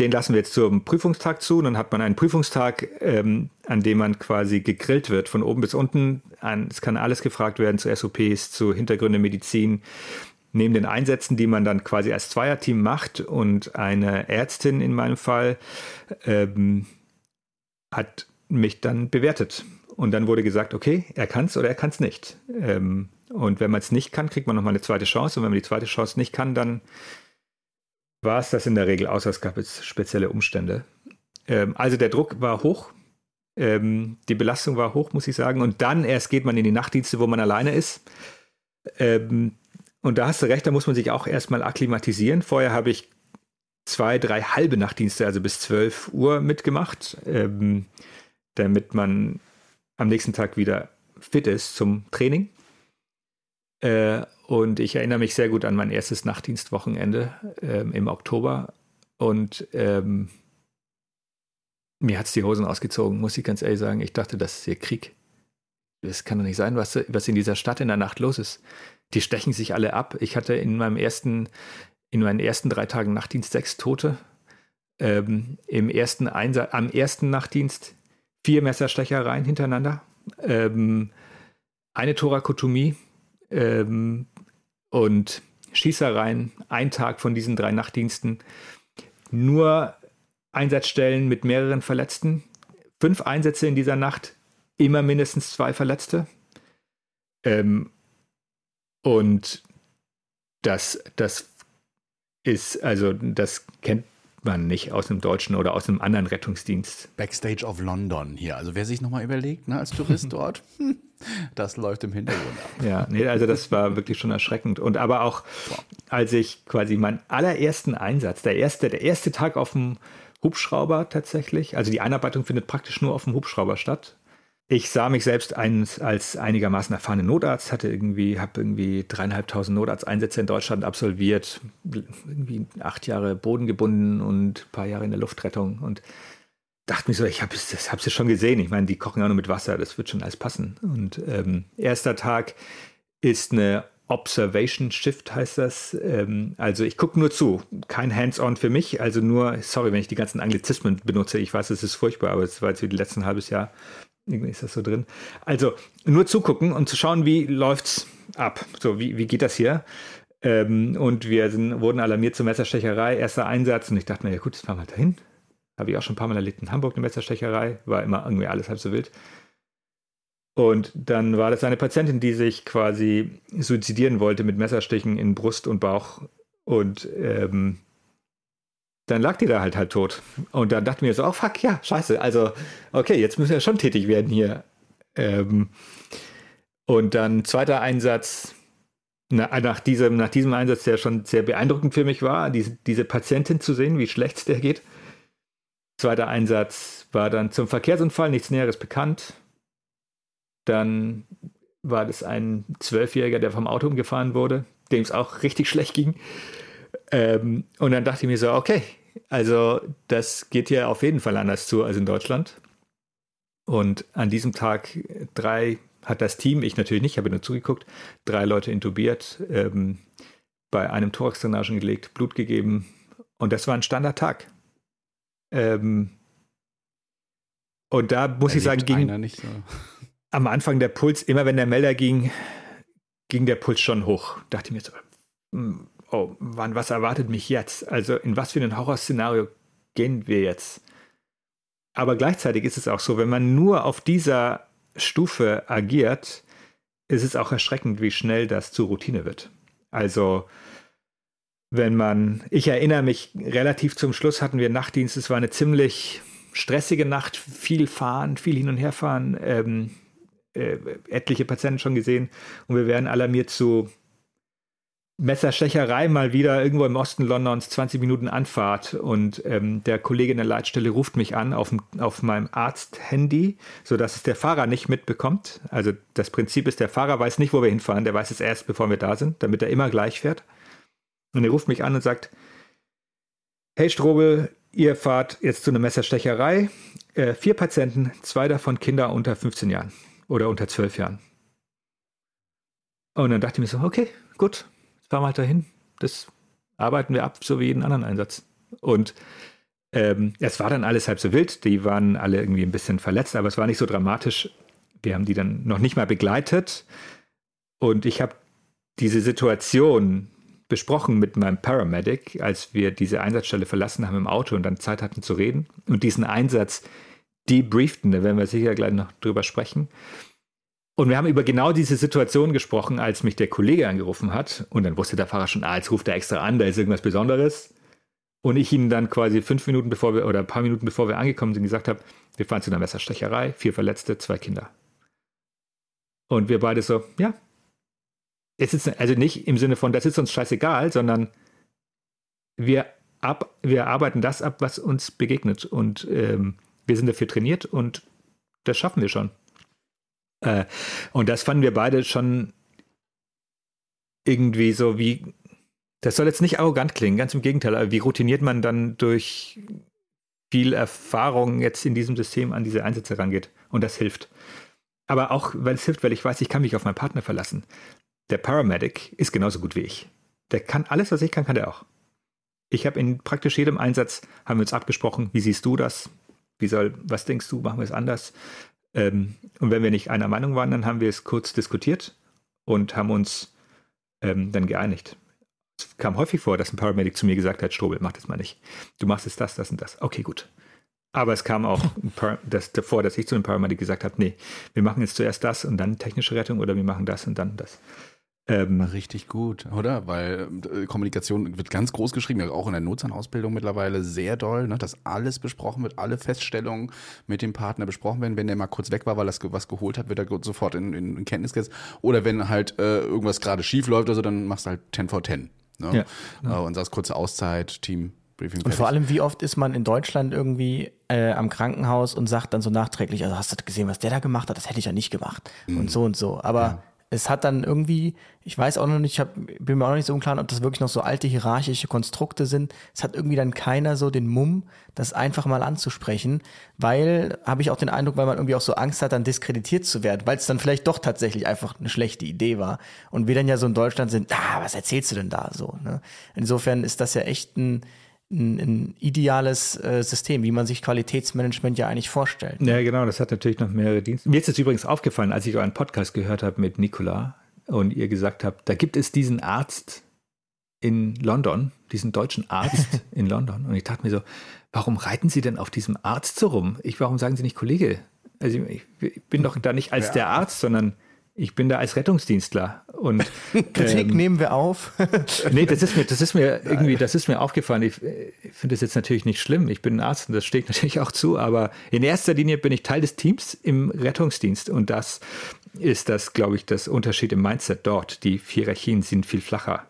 den lassen wir jetzt zum Prüfungstag zu. Und dann hat man einen Prüfungstag, ähm, an dem man quasi gegrillt wird, von oben bis unten. An, es kann alles gefragt werden zu SOPs, zu Hintergründe Medizin. Neben den Einsätzen, die man dann quasi als Zweierteam macht und eine Ärztin in meinem Fall ähm, hat mich dann bewertet. Und dann wurde gesagt, okay, er kann es oder er kann es nicht. Ähm, und wenn man es nicht kann, kriegt man nochmal eine zweite Chance. Und wenn man die zweite Chance nicht kann, dann war es das in der Regel, außer es gab jetzt spezielle Umstände. Ähm, also der Druck war hoch, ähm, die Belastung war hoch, muss ich sagen. Und dann erst geht man in die Nachtdienste, wo man alleine ist. Ähm, und da hast du recht, da muss man sich auch erstmal akklimatisieren. Vorher habe ich zwei, drei halbe Nachtdienste, also bis 12 Uhr mitgemacht, ähm, damit man am nächsten Tag wieder fit ist zum Training. Äh, und ich erinnere mich sehr gut an mein erstes Nachtdienstwochenende ähm, im Oktober. Und ähm, mir hat es die Hosen ausgezogen, muss ich ganz ehrlich sagen. Ich dachte, das ist hier Krieg. Das kann doch nicht sein, was, was in dieser Stadt in der Nacht los ist. Die stechen sich alle ab. Ich hatte in meinem ersten, in meinen ersten drei Tagen Nachtdienst sechs Tote. Ähm, im ersten am ersten Nachtdienst vier Messerstechereien hintereinander. Ähm, eine Thorakotomie, ähm, und Schießereien, ein Tag von diesen drei Nachtdiensten, nur Einsatzstellen mit mehreren Verletzten, fünf Einsätze in dieser Nacht, immer mindestens zwei Verletzte. Ähm, und das, das ist, also das kennt man nicht aus einem deutschen oder aus einem anderen Rettungsdienst. Backstage of London hier. Also wer sich nochmal überlegt, ne, als Tourist dort, das läuft im Hintergrund ab. Ja, nee, also das war wirklich schon erschreckend. Und aber auch, als ich quasi meinen allerersten Einsatz, der erste, der erste Tag auf dem Hubschrauber tatsächlich, also die Einarbeitung findet praktisch nur auf dem Hubschrauber statt. Ich sah mich selbst eins als einigermaßen erfahrenen Notarzt, hatte irgendwie, habe irgendwie dreieinhalbtausend Notarzteinsätze in Deutschland absolviert, irgendwie acht Jahre Boden gebunden und ein paar Jahre in der Luftrettung und dachte mir so, ich habe es hab's ja schon gesehen. Ich meine, die kochen ja nur mit Wasser, das wird schon alles passen. Und ähm, erster Tag ist eine Observation Shift heißt das. Ähm, also ich gucke nur zu, kein Hands-on für mich. Also nur, sorry, wenn ich die ganzen Anglizismen benutze. Ich weiß, es ist furchtbar, aber es war jetzt wie die letzten halbes Jahr irgendwie ist das so drin. Also nur zugucken und zu schauen, wie läuft's ab. So, wie, wie geht das hier? Ähm, und wir sind, wurden alarmiert zur Messerstecherei, erster Einsatz. Und ich dachte mir, ja gut, jetzt fahren wir dahin. Habe ich auch schon ein paar Mal erlebt in Hamburg, eine Messerstecherei. War immer irgendwie alles halb so wild. Und dann war das eine Patientin, die sich quasi suizidieren wollte mit Messerstichen in Brust und Bauch. Und ähm, dann lag die da halt halt tot. Und dann dachte ich mir so, oh fuck, ja, scheiße. Also, okay, jetzt müssen wir schon tätig werden hier. Ähm, und dann zweiter Einsatz, na, nach, diesem, nach diesem Einsatz, der schon sehr beeindruckend für mich war, diese, diese Patientin zu sehen, wie schlecht es der geht. Zweiter Einsatz war dann zum Verkehrsunfall, nichts Näheres bekannt. Dann war das ein Zwölfjähriger, der vom Auto umgefahren wurde, dem es auch richtig schlecht ging. Ähm, und dann dachte ich mir so, okay, also das geht hier auf jeden Fall anders zu als in Deutschland. Und an diesem Tag drei hat das Team, ich natürlich nicht, habe nur zugeguckt, drei Leute intubiert, ähm, bei einem Thorax-Drainagen gelegt, Blut gegeben. Und das war ein Standardtag. Ähm, und da muss ich sagen, ging so. am Anfang der Puls, immer wenn der Melder ging, ging der Puls schon hoch. Dachte ich mir so, hm, oh Mann, was erwartet mich jetzt? Also in was für ein Horrorszenario gehen wir jetzt? Aber gleichzeitig ist es auch so, wenn man nur auf dieser Stufe agiert, ist es auch erschreckend, wie schnell das zur Routine wird. Also wenn man, ich erinnere mich, relativ zum Schluss hatten wir Nachtdienst, es war eine ziemlich stressige Nacht, viel fahren, viel hin und her fahren, ähm, äh, etliche Patienten schon gesehen und wir werden alarmiert zu Messerstecherei mal wieder irgendwo im Osten Londons, 20 Minuten Anfahrt und ähm, der Kollege in der Leitstelle ruft mich an auf, auf meinem Arzt-Handy, sodass es der Fahrer nicht mitbekommt. Also das Prinzip ist, der Fahrer weiß nicht, wo wir hinfahren, der weiß es erst, bevor wir da sind, damit er immer gleich fährt. Und er ruft mich an und sagt, hey Strobel, ihr fahrt jetzt zu einer Messerstecherei, äh, vier Patienten, zwei davon Kinder unter 15 Jahren oder unter 12 Jahren. Und dann dachte ich mir so, okay, gut, fahren wir halt dahin. Das arbeiten wir ab, so wie jeden anderen Einsatz. Und ähm, es war dann alles halb so wild. Die waren alle irgendwie ein bisschen verletzt, aber es war nicht so dramatisch. Wir haben die dann noch nicht mal begleitet. Und ich habe diese Situation besprochen mit meinem Paramedic, als wir diese Einsatzstelle verlassen haben im Auto und dann Zeit hatten zu reden und diesen Einsatz debrieften. Da werden wir sicher gleich noch drüber sprechen. Und wir haben über genau diese Situation gesprochen, als mich der Kollege angerufen hat. Und dann wusste der Fahrer schon, ah, jetzt ruft er extra an, da ist irgendwas Besonderes. Und ich ihnen dann quasi fünf Minuten bevor wir, oder ein paar Minuten bevor wir angekommen sind, gesagt habe, wir fahren zu einer Messerstecherei, vier Verletzte, zwei Kinder. Und wir beide so, ja. Es ist also nicht im Sinne von, das ist uns scheißegal, sondern wir, ab, wir arbeiten das ab, was uns begegnet. Und ähm, wir sind dafür trainiert und das schaffen wir schon. Äh, und das fanden wir beide schon irgendwie so wie, das soll jetzt nicht arrogant klingen, ganz im Gegenteil, aber wie routiniert man dann durch viel Erfahrung jetzt in diesem System an diese Einsätze rangeht. Und das hilft. Aber auch, weil es hilft, weil ich weiß, ich kann mich auf meinen Partner verlassen. Der Paramedic ist genauso gut wie ich. Der kann alles, was ich kann, kann der auch. Ich habe in praktisch jedem Einsatz, haben wir uns abgesprochen, wie siehst du das? Wie soll, was denkst du, machen wir es anders? Ähm, und wenn wir nicht einer Meinung waren, dann haben wir es kurz diskutiert und haben uns ähm, dann geeinigt. Es kam häufig vor, dass ein Paramedic zu mir gesagt hat, Strobel, mach das mal nicht. Du machst jetzt das, das und das. Okay, gut. Aber es kam auch das, davor, dass ich zu einem Paramedic gesagt habe, nee, wir machen jetzt zuerst das und dann technische Rettung oder wir machen das und dann das. Ähm, Richtig gut, oder? Weil äh, Kommunikation wird ganz groß geschrieben, auch in der Notzahnausbildung mittlerweile sehr doll, ne, dass alles besprochen wird, alle Feststellungen mit dem Partner besprochen werden. Wenn der mal kurz weg war, weil er was geholt hat, wird er sofort in, in, in Kenntnis gesetzt. Oder wenn halt äh, irgendwas gerade schief läuft, also dann machst du halt 10 vor 10. Ne? Ja, ja. Äh, und sagst kurze Auszeit, Team Briefing Und vor allem, wie oft ist man in Deutschland irgendwie äh, am Krankenhaus und sagt dann so nachträglich, also hast du gesehen, was der da gemacht hat? Das hätte ich ja nicht gemacht. Und so und so. Aber es hat dann irgendwie, ich weiß auch noch nicht, ich hab, bin mir auch noch nicht so im Klaren, ob das wirklich noch so alte hierarchische Konstrukte sind. Es hat irgendwie dann keiner so den Mumm, das einfach mal anzusprechen, weil, habe ich auch den Eindruck, weil man irgendwie auch so Angst hat, dann diskreditiert zu werden, weil es dann vielleicht doch tatsächlich einfach eine schlechte Idee war. Und wir dann ja so in Deutschland sind, ah, was erzählst du denn da so? Ne? Insofern ist das ja echt ein, ein, ein ideales äh, System, wie man sich Qualitätsmanagement ja eigentlich vorstellt. Ja, genau, das hat natürlich noch mehrere Dienste. Mir ist es übrigens aufgefallen, als ich euren Podcast gehört habe mit Nicola und ihr gesagt habt, da gibt es diesen Arzt in London, diesen deutschen Arzt in London. Und ich dachte mir so, warum reiten Sie denn auf diesem Arzt so rum? Ich, warum sagen Sie nicht Kollege? Also ich, ich bin doch da nicht als Ja. der Arzt, sondern ich bin da als Rettungsdienstler. Und Kritik ähm, nehmen wir auf. Nee, das ist mir, das ist mir irgendwie, das ist mir aufgefallen. Ich, ich finde das jetzt natürlich nicht schlimm. Ich bin ein Arzt und das steht natürlich auch zu, aber in erster Linie bin ich Teil des Teams im Rettungsdienst und das ist das, glaube ich, das Unterschied im Mindset dort. Die Hierarchien sind viel flacher.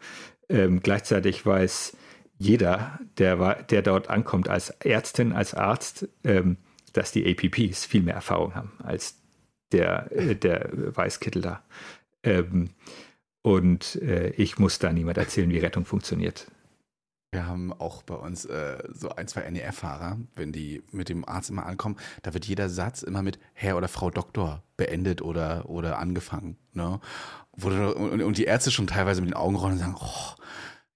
Ähm, gleichzeitig weiß jeder, der, der dort ankommt als Ärztin, als Arzt, ähm, dass die APPs viel mehr Erfahrung haben als der, äh, der Weißkittel da. Ähm, und äh, ich muss da niemand erzählen, wie Rettung funktioniert. Wir haben auch bei uns äh, so ein, zwei NER-Fahrer, wenn die mit dem Arzt immer ankommen, da wird jeder Satz immer mit Herr oder Frau Doktor beendet oder, oder angefangen. Ne? Und die Ärzte schon teilweise mit den Augen rollen und sagen, oh,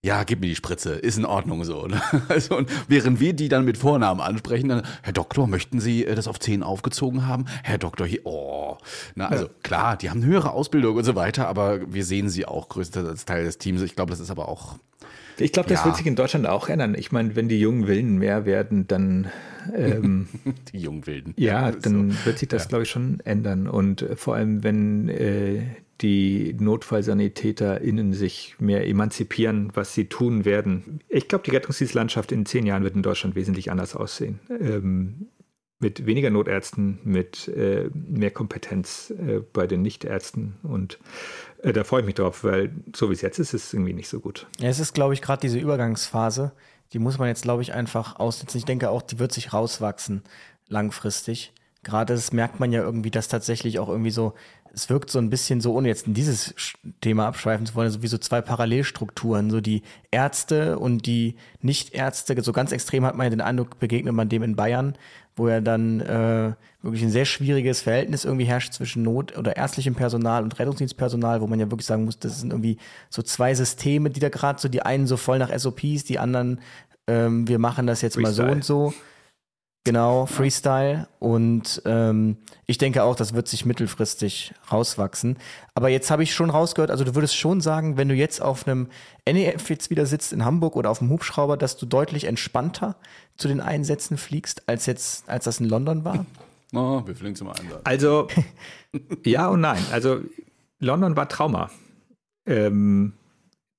ja, gib mir die Spritze, ist in Ordnung so. Ne? Also, und während wir die dann mit Vornamen ansprechen, dann, Herr Doktor, möchten Sie äh, das auf 10 aufgezogen haben? Herr Doktor, hier, oh. Na, also klar, die haben eine höhere Ausbildung und so weiter, aber wir sehen sie auch größtenteils als Teil des Teams. Ich glaube, das ist aber auch Ich glaube, das Ja. wird sich in Deutschland auch ändern. Ich meine, wenn die jungen Willen mehr werden, dann ähm, die jungen Wilden. ja, So. dann wird sich das, glaube ich, schon ändern. Und äh, vor allem, wenn äh, die NotfallsanitäterInnen sich mehr emanzipieren, was sie tun werden. Ich glaube, die Rettungsdienstlandschaft in zehn Jahren wird in Deutschland wesentlich anders aussehen. Ähm, mit weniger Notärzten, mit äh, mehr Kompetenz äh, bei den Nichtärzten. Und äh, da freue ich mich drauf, weil so wie es jetzt ist, ist es irgendwie nicht so gut. Ja, es ist, glaube ich, gerade diese Übergangsphase, die muss man jetzt, glaube ich, einfach aussetzen. Ich denke auch, die wird sich rauswachsen langfristig. Gerade das merkt man ja irgendwie, dass tatsächlich auch irgendwie so, es wirkt so ein bisschen so, ohne jetzt in dieses Thema abschweifen zu wollen, so wie so zwei Parallelstrukturen, so die Ärzte und die Nichtärzte. So ganz extrem hat man ja den Eindruck, begegnet man dem in Bayern, wo ja dann äh, wirklich ein sehr schwieriges Verhältnis irgendwie herrscht zwischen Not- oder ärztlichem Personal und Rettungsdienstpersonal, wo man ja wirklich sagen muss, das sind irgendwie so zwei Systeme, die da gerade so, die einen so voll nach SOPs, die anderen, ähm, wir machen das jetzt mal so Freestyle. und so. Genau, Freestyle. Und ähm, ich denke auch, das wird sich mittelfristig rauswachsen. Aber jetzt habe ich schon rausgehört, also du würdest schon sagen, wenn du jetzt auf einem NEF jetzt wieder sitzt in Hamburg oder auf dem Hubschrauber, dass du deutlich entspannter zu den Einsätzen fliegst, als jetzt, als das in London war? Oh, wir fliegen zum Einsatz. Also, ja und nein. Also, London war Trauma. Ähm,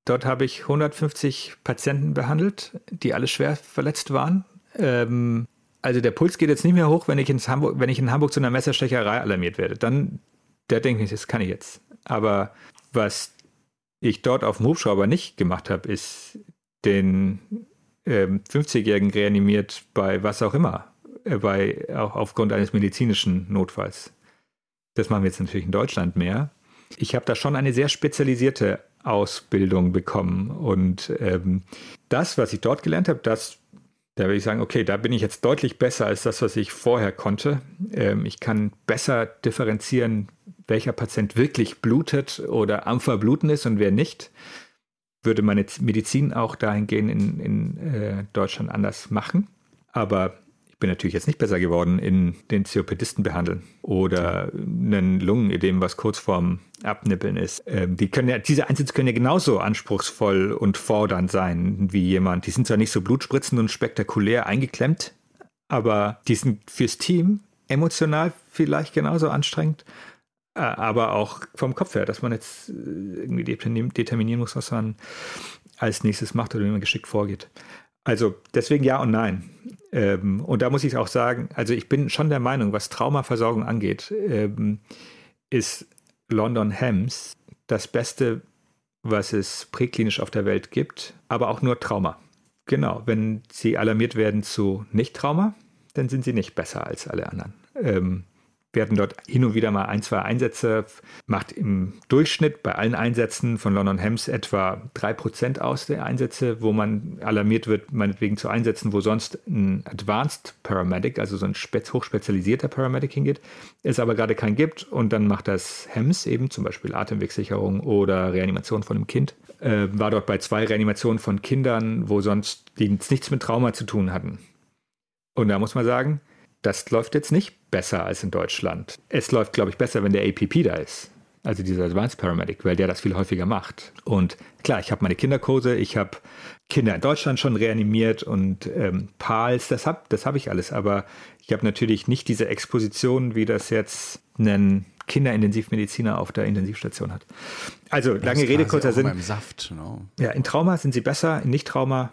dort habe ich 150 Patienten behandelt, die alle schwer verletzt waren. Ähm, also, der Puls geht jetzt nicht mehr hoch, wenn ich, ins Hamburg, wenn ich in Hamburg zu einer Messerstecherei alarmiert werde. Dann, der denke ich, das kann ich jetzt. Aber was ich dort auf dem Hubschrauber nicht gemacht habe, ist den ähm, 50-Jährigen reanimiert bei was auch immer, äh, bei, auch aufgrund eines medizinischen Notfalls. Das machen wir jetzt natürlich in Deutschland mehr. Ich habe da schon eine sehr spezialisierte Ausbildung bekommen und ähm, das, was ich dort gelernt habe, das, da würde ich sagen, okay, da bin ich jetzt deutlich besser als das, was ich vorher konnte. Ähm, ich kann besser differenzieren, welcher Patient wirklich blutet oder am Verbluten ist und wer nicht würde meine Medizin auch dahingehend in, in äh, Deutschland anders machen. Aber ich bin natürlich jetzt nicht besser geworden in den COPDisten behandeln oder einen Lungenödem, was kurz vorm Abnippeln ist. Ähm, die können ja, diese Einsätze können ja genauso anspruchsvoll und fordernd sein wie jemand. Die sind zwar nicht so blutspritzend und spektakulär eingeklemmt, aber die sind fürs Team emotional vielleicht genauso anstrengend äh, aber auch vom Kopf her, dass man jetzt äh, irgendwie determin- determinieren muss, was man als nächstes macht oder wie man geschickt vorgeht. Also deswegen ja und nein. Ähm, und da muss ich auch sagen, also ich bin schon der Meinung, was Traumaversorgung angeht, ähm, ist London Hems das Beste, was es präklinisch auf der Welt gibt, aber auch nur Trauma. Genau, wenn sie alarmiert werden zu Nicht-Trauma, dann sind sie nicht besser als alle anderen. Ähm, wir hatten dort hin und wieder mal ein, zwei Einsätze, macht im Durchschnitt bei allen Einsätzen von London Hems etwa 3% aus der Einsätze, wo man alarmiert wird, meinetwegen zu Einsätzen, wo sonst ein Advanced Paramedic, also so ein hochspezialisierter Paramedic hingeht, es aber gerade keinen gibt und dann macht das Hems eben zum Beispiel Atemwegssicherung oder Reanimation von einem Kind. Äh, war dort bei zwei Reanimationen von Kindern, wo sonst die nichts mit Trauma zu tun hatten. Und da muss man sagen, das läuft jetzt nicht besser als in Deutschland. Es läuft, glaube ich, besser, wenn der APP da ist. Also dieser Advanced Paramedic, weil der das viel häufiger macht. Und klar, ich habe meine Kinderkurse, ich habe Kinder in Deutschland schon reanimiert und ähm, PALs, das habe das hab ich alles. Aber ich habe natürlich nicht diese Exposition, wie das jetzt ein Kinderintensivmediziner auf der Intensivstation hat. Also lange Rede, kurzer Sinn. Saft, genau. Ja, in Trauma sind sie besser, in Nicht-Trauma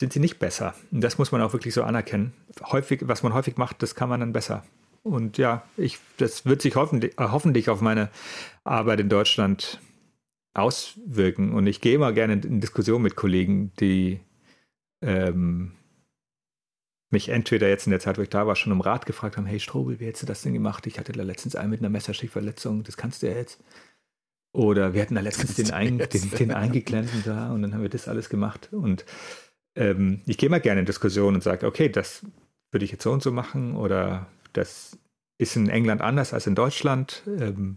sind sie nicht besser. Und das muss man auch wirklich so anerkennen. Häufig, was man häufig macht, das kann man dann besser. Und ja, ich, das wird sich hoffentlich, äh, hoffentlich auf meine Arbeit in Deutschland auswirken. Und ich gehe immer gerne in Diskussion mit Kollegen, die ähm, mich entweder jetzt in der Zeit, wo ich da war, schon um Rat gefragt haben, hey Strobel, wie hättest du das denn gemacht? Ich hatte da letztens einen mit einer Messerstichverletzung, das kannst du ja jetzt. Oder wir hatten da letztens den, ein, den, den Eingeklemmten da und dann haben wir das alles gemacht. Und ähm, ich gehe mal gerne in Diskussion und sage, okay, das würde ich jetzt so und so machen oder das ist in England anders als in Deutschland. Ähm,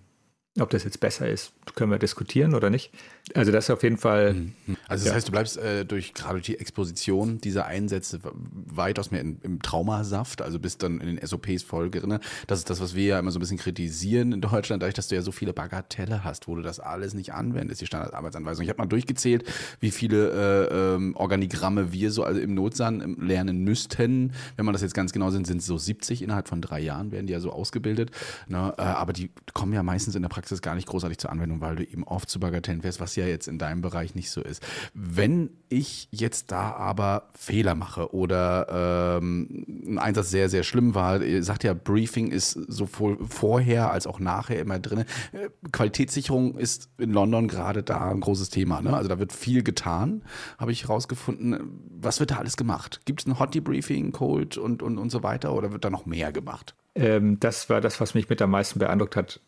ob das jetzt besser ist, können wir diskutieren oder nicht. Also das ist auf jeden Fall. Mhm. Also das ja. heißt, du bleibst äh, durch gerade die Exposition dieser Einsätze weitaus mehr in, im Traumasaft, also bist dann in den SOPs voll drin. Das ist das, was wir ja immer so ein bisschen kritisieren in Deutschland, dadurch, dass du ja so viele Bagatelle hast, wo du das alles nicht anwendest, die Standardarbeitsanweisung. Ich habe mal durchgezählt, wie viele äh, ähm, Organigramme wir so also im Notsan ähm, lernen müssten. Wenn man das jetzt ganz genau sind, sind es so 70 innerhalb von drei Jahren werden die ja so ausgebildet. Ne? Äh, aber die kommen ja meistens in der Praxis gar nicht großartig zur Anwendung, weil du eben oft zu Bagatellen fährst, was ja jetzt in deinem Bereich nicht so ist. Wenn ich jetzt da aber Fehler mache oder ähm, ein Einsatz sehr, sehr schlimm war, ihr sagt ja, Briefing ist sowohl vorher als auch nachher immer drin. Äh, Qualitätssicherung ist in London gerade da ein großes Thema. Ne? Also da wird viel getan, habe ich herausgefunden. Was wird da alles gemacht? Gibt es ein Hot Debriefing, Cold und, und, und so weiter oder wird da noch mehr gemacht? Ähm, das war das, was mich mit am meisten beeindruckt hat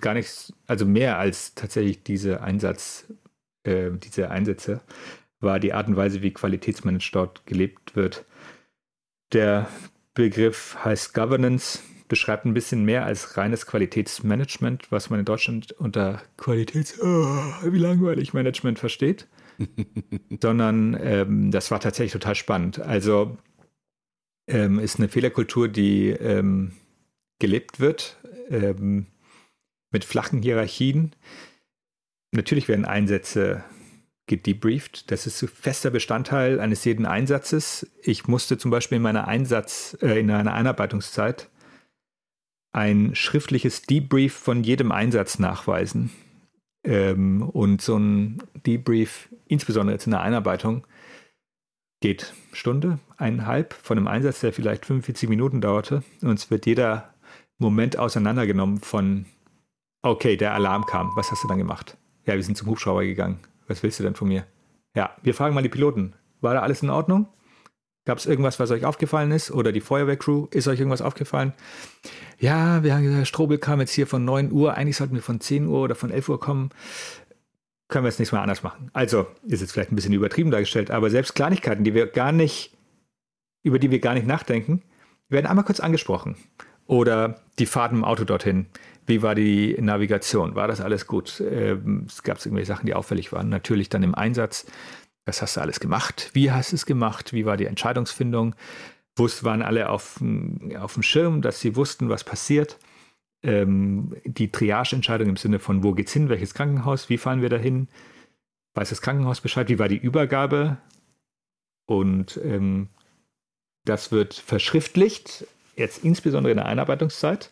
gar nichts, also mehr als tatsächlich diese Einsatz, äh, diese Einsätze, war die Art und Weise, wie Qualitätsmanagement dort gelebt wird. Der Begriff heißt Governance, beschreibt ein bisschen mehr als reines Qualitätsmanagement, was man in Deutschland unter Qualitäts, oh, wie langweilig Management versteht, sondern ähm, das war tatsächlich total spannend. Also ähm, ist eine Fehlerkultur, die ähm, gelebt wird. Ähm, mit flachen Hierarchien. Natürlich werden Einsätze gedebrieft. Das ist fester Bestandteil eines jeden Einsatzes. Ich musste zum Beispiel in meiner Einsatz, äh, in einer Einarbeitungszeit ein schriftliches Debrief von jedem Einsatz nachweisen. Ähm, und so ein Debrief, insbesondere jetzt in der Einarbeitung, geht Stunde, eineinhalb von einem Einsatz, der vielleicht 45 Minuten dauerte. Und es wird jeder Moment auseinandergenommen von Okay, der Alarm kam. Was hast du dann gemacht? Ja, wir sind zum Hubschrauber gegangen. Was willst du denn von mir? Ja, wir fragen mal die Piloten. War da alles in Ordnung? Gab es irgendwas, was euch aufgefallen ist? Oder die Feuerwehrcrew? Ist euch irgendwas aufgefallen? Ja, wir haben gesagt, Strobel kam jetzt hier von 9 Uhr. Eigentlich sollten wir von 10 Uhr oder von 11 Uhr kommen. Können wir es nächstes Mal anders machen. Also, ist jetzt vielleicht ein bisschen übertrieben dargestellt, aber selbst Kleinigkeiten, die wir gar nicht, über die wir gar nicht nachdenken, werden einmal kurz angesprochen. Oder die Fahrt im Auto dorthin. Wie war die Navigation? War das alles gut? Ähm, es gab irgendwelche Sachen, die auffällig waren. Natürlich dann im Einsatz. Was hast du alles gemacht? Wie hast du es gemacht? Wie war die Entscheidungsfindung? Wusst, waren alle auf, auf dem Schirm, dass sie wussten, was passiert? Ähm, die Triage-Entscheidung im Sinne von, wo geht's hin? Welches Krankenhaus? Wie fahren wir dahin? Weiß das Krankenhaus Bescheid? Wie war die Übergabe? Und ähm, das wird verschriftlicht, jetzt insbesondere in der Einarbeitungszeit.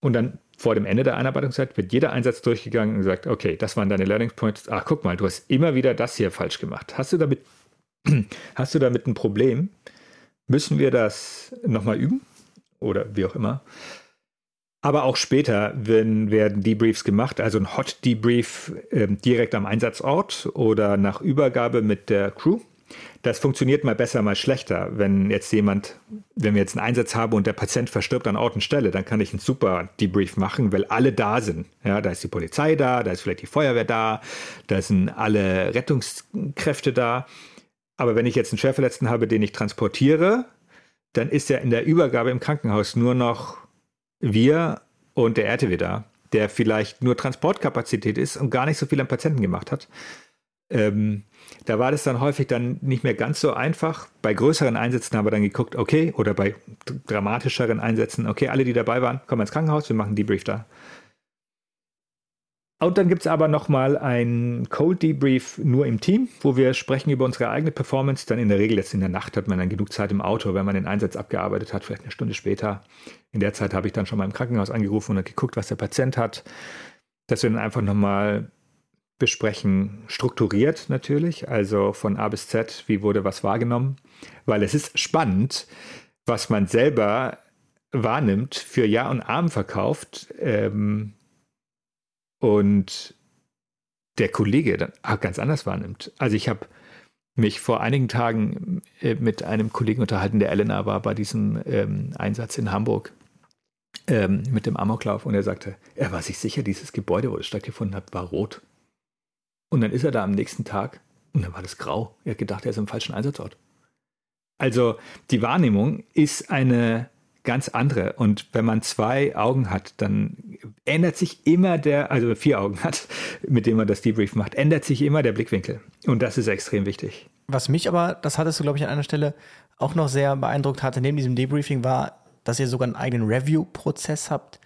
Und dann vor dem Ende der Einarbeitungszeit wird jeder Einsatz durchgegangen und gesagt, okay, das waren deine Learning Points. Ach, guck mal, du hast immer wieder das hier falsch gemacht. Hast du damit, hast du damit ein Problem? Müssen wir das nochmal üben? Oder wie auch immer. Aber auch später wenn, werden Debriefs gemacht, also ein Hot Debrief äh, direkt am Einsatzort oder nach Übergabe mit der Crew. Das funktioniert mal besser, mal schlechter. Wenn jetzt jemand, wenn wir jetzt einen Einsatz haben und der Patient verstirbt an Ort und Stelle, dann kann ich einen super Debrief machen, weil alle da sind. Ja, da ist die Polizei da, da ist vielleicht die Feuerwehr da, da sind alle Rettungskräfte da. Aber wenn ich jetzt einen Schwerverletzten habe, den ich transportiere, dann ist ja in der Übergabe im Krankenhaus nur noch wir und der RTW da, der vielleicht nur Transportkapazität ist und gar nicht so viel am Patienten gemacht hat. Ähm, da war das dann häufig dann nicht mehr ganz so einfach. Bei größeren Einsätzen haben wir dann geguckt, okay, oder bei dramatischeren Einsätzen, okay, alle, die dabei waren, kommen ins Krankenhaus, wir machen Debrief da. Und dann gibt es aber nochmal ein Cold Debrief nur im Team, wo wir sprechen über unsere eigene Performance. Dann in der Regel jetzt in der Nacht hat man dann genug Zeit im Auto, wenn man den Einsatz abgearbeitet hat, vielleicht eine Stunde später. In der Zeit habe ich dann schon mal im Krankenhaus angerufen und geguckt, was der Patient hat. Dass wir dann einfach nochmal besprechen, strukturiert natürlich, also von A bis Z, wie wurde was wahrgenommen, weil es ist spannend, was man selber wahrnimmt, für Ja und Arm verkauft ähm, und der Kollege dann ganz anders wahrnimmt. Also ich habe mich vor einigen Tagen äh, mit einem Kollegen unterhalten, der Elena war bei diesem ähm, Einsatz in Hamburg ähm, mit dem Amoklauf und er sagte, er war sich sicher, dieses Gebäude, wo es stattgefunden hat, war rot. Und dann ist er da am nächsten Tag und dann war das grau. Er hat gedacht, er ist im falschen Einsatzort. Also die Wahrnehmung ist eine ganz andere. Und wenn man zwei Augen hat, dann ändert sich immer der, also vier Augen hat, mit dem man das Debrief macht, ändert sich immer der Blickwinkel. Und das ist extrem wichtig. Was mich aber, das hattest du, glaube ich, an einer Stelle auch noch sehr beeindruckt hatte, neben diesem Debriefing, war, dass ihr sogar einen eigenen Review-Prozess habt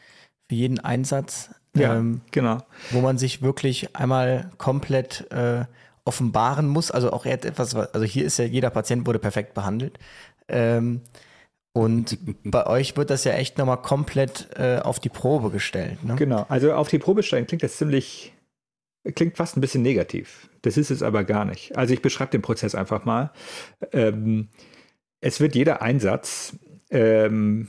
für jeden Einsatz. Ja, ähm, genau. Wo man sich wirklich einmal komplett äh, offenbaren muss. Also auch etwas, also hier ist ja jeder Patient wurde perfekt behandelt. Ähm, und bei euch wird das ja echt nochmal komplett äh, auf die Probe gestellt. Ne? Genau, also auf die Probe stellen klingt das ziemlich, klingt fast ein bisschen negativ. Das ist es aber gar nicht. Also ich beschreibe den Prozess einfach mal. Ähm, es wird jeder Einsatz ähm,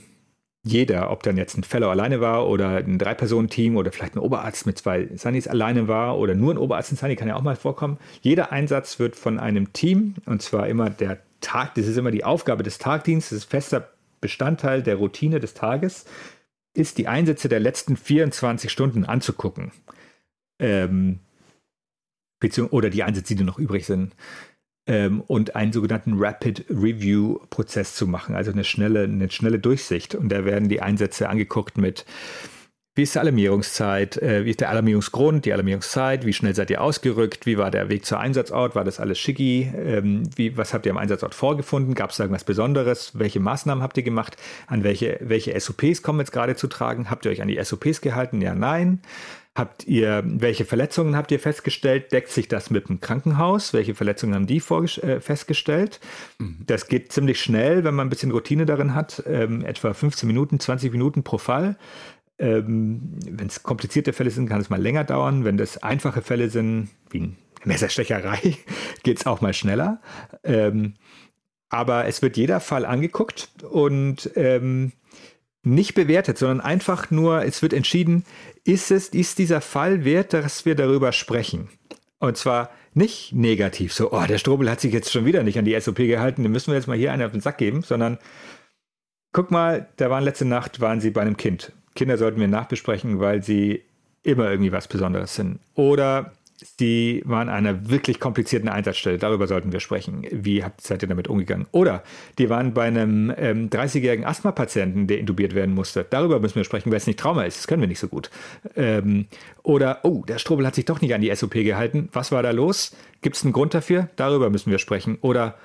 jeder, ob dann jetzt ein Fellow alleine war oder ein Drei-Personen-Team oder vielleicht ein Oberarzt mit zwei Sunnies alleine war oder nur ein Oberarzt und Sunny, kann ja auch mal vorkommen. Jeder Einsatz wird von einem Team und zwar immer der Tag, das ist immer die Aufgabe des Tagdienstes, das ist fester Bestandteil der Routine des Tages, ist die Einsätze der letzten 24 Stunden anzugucken. Ähm, oder die Einsätze, die noch übrig sind ähm, und einen sogenannten Rapid Review Prozess zu machen, also eine schnelle, eine schnelle Durchsicht. Und da werden die Einsätze angeguckt mit wie ist die Alarmierungszeit? Äh, wie ist der Alarmierungsgrund, die Alarmierungszeit? Wie schnell seid ihr ausgerückt? Wie war der Weg zur Einsatzort? War das alles schicki? Ähm, wie, was habt ihr am Einsatzort vorgefunden? Gab es da irgendwas Besonderes? Welche Maßnahmen habt ihr gemacht? An welche, welche SOPs kommen jetzt gerade zu tragen? Habt ihr euch an die SOPs gehalten? Ja, nein. Habt ihr, welche Verletzungen habt ihr festgestellt? Deckt sich das mit dem Krankenhaus? Welche Verletzungen haben die äh, festgestellt? Mhm. Das geht ziemlich schnell, wenn man ein bisschen Routine darin hat. Ähm, etwa 15 Minuten, 20 Minuten pro Fall. Ähm, wenn es komplizierte Fälle sind, kann es mal länger dauern. Wenn das einfache Fälle sind, wie eine Messerstecherei, geht es auch mal schneller. Ähm, aber es wird jeder Fall angeguckt und ähm, nicht bewertet, sondern einfach nur, es wird entschieden, ist es, ist dieser Fall wert, dass wir darüber sprechen? Und zwar nicht negativ, so, oh, der Strobel hat sich jetzt schon wieder nicht an die SOP gehalten, den müssen wir jetzt mal hier einen auf den Sack geben, sondern guck mal, da waren letzte Nacht, waren sie bei einem Kind. Kinder sollten wir nachbesprechen, weil sie immer irgendwie was Besonderes sind. Oder die waren an einer wirklich komplizierten Einsatzstelle. Darüber sollten wir sprechen. Wie seid ihr damit umgegangen? Oder die waren bei einem ähm, 30-jährigen Asthma-Patienten, der intubiert werden musste. Darüber müssen wir sprechen, weil es nicht Trauma ist. Das können wir nicht so gut. Ähm, oder, oh, der Strobel hat sich doch nicht an die SOP gehalten. Was war da los? Gibt es einen Grund dafür? Darüber müssen wir sprechen. Oder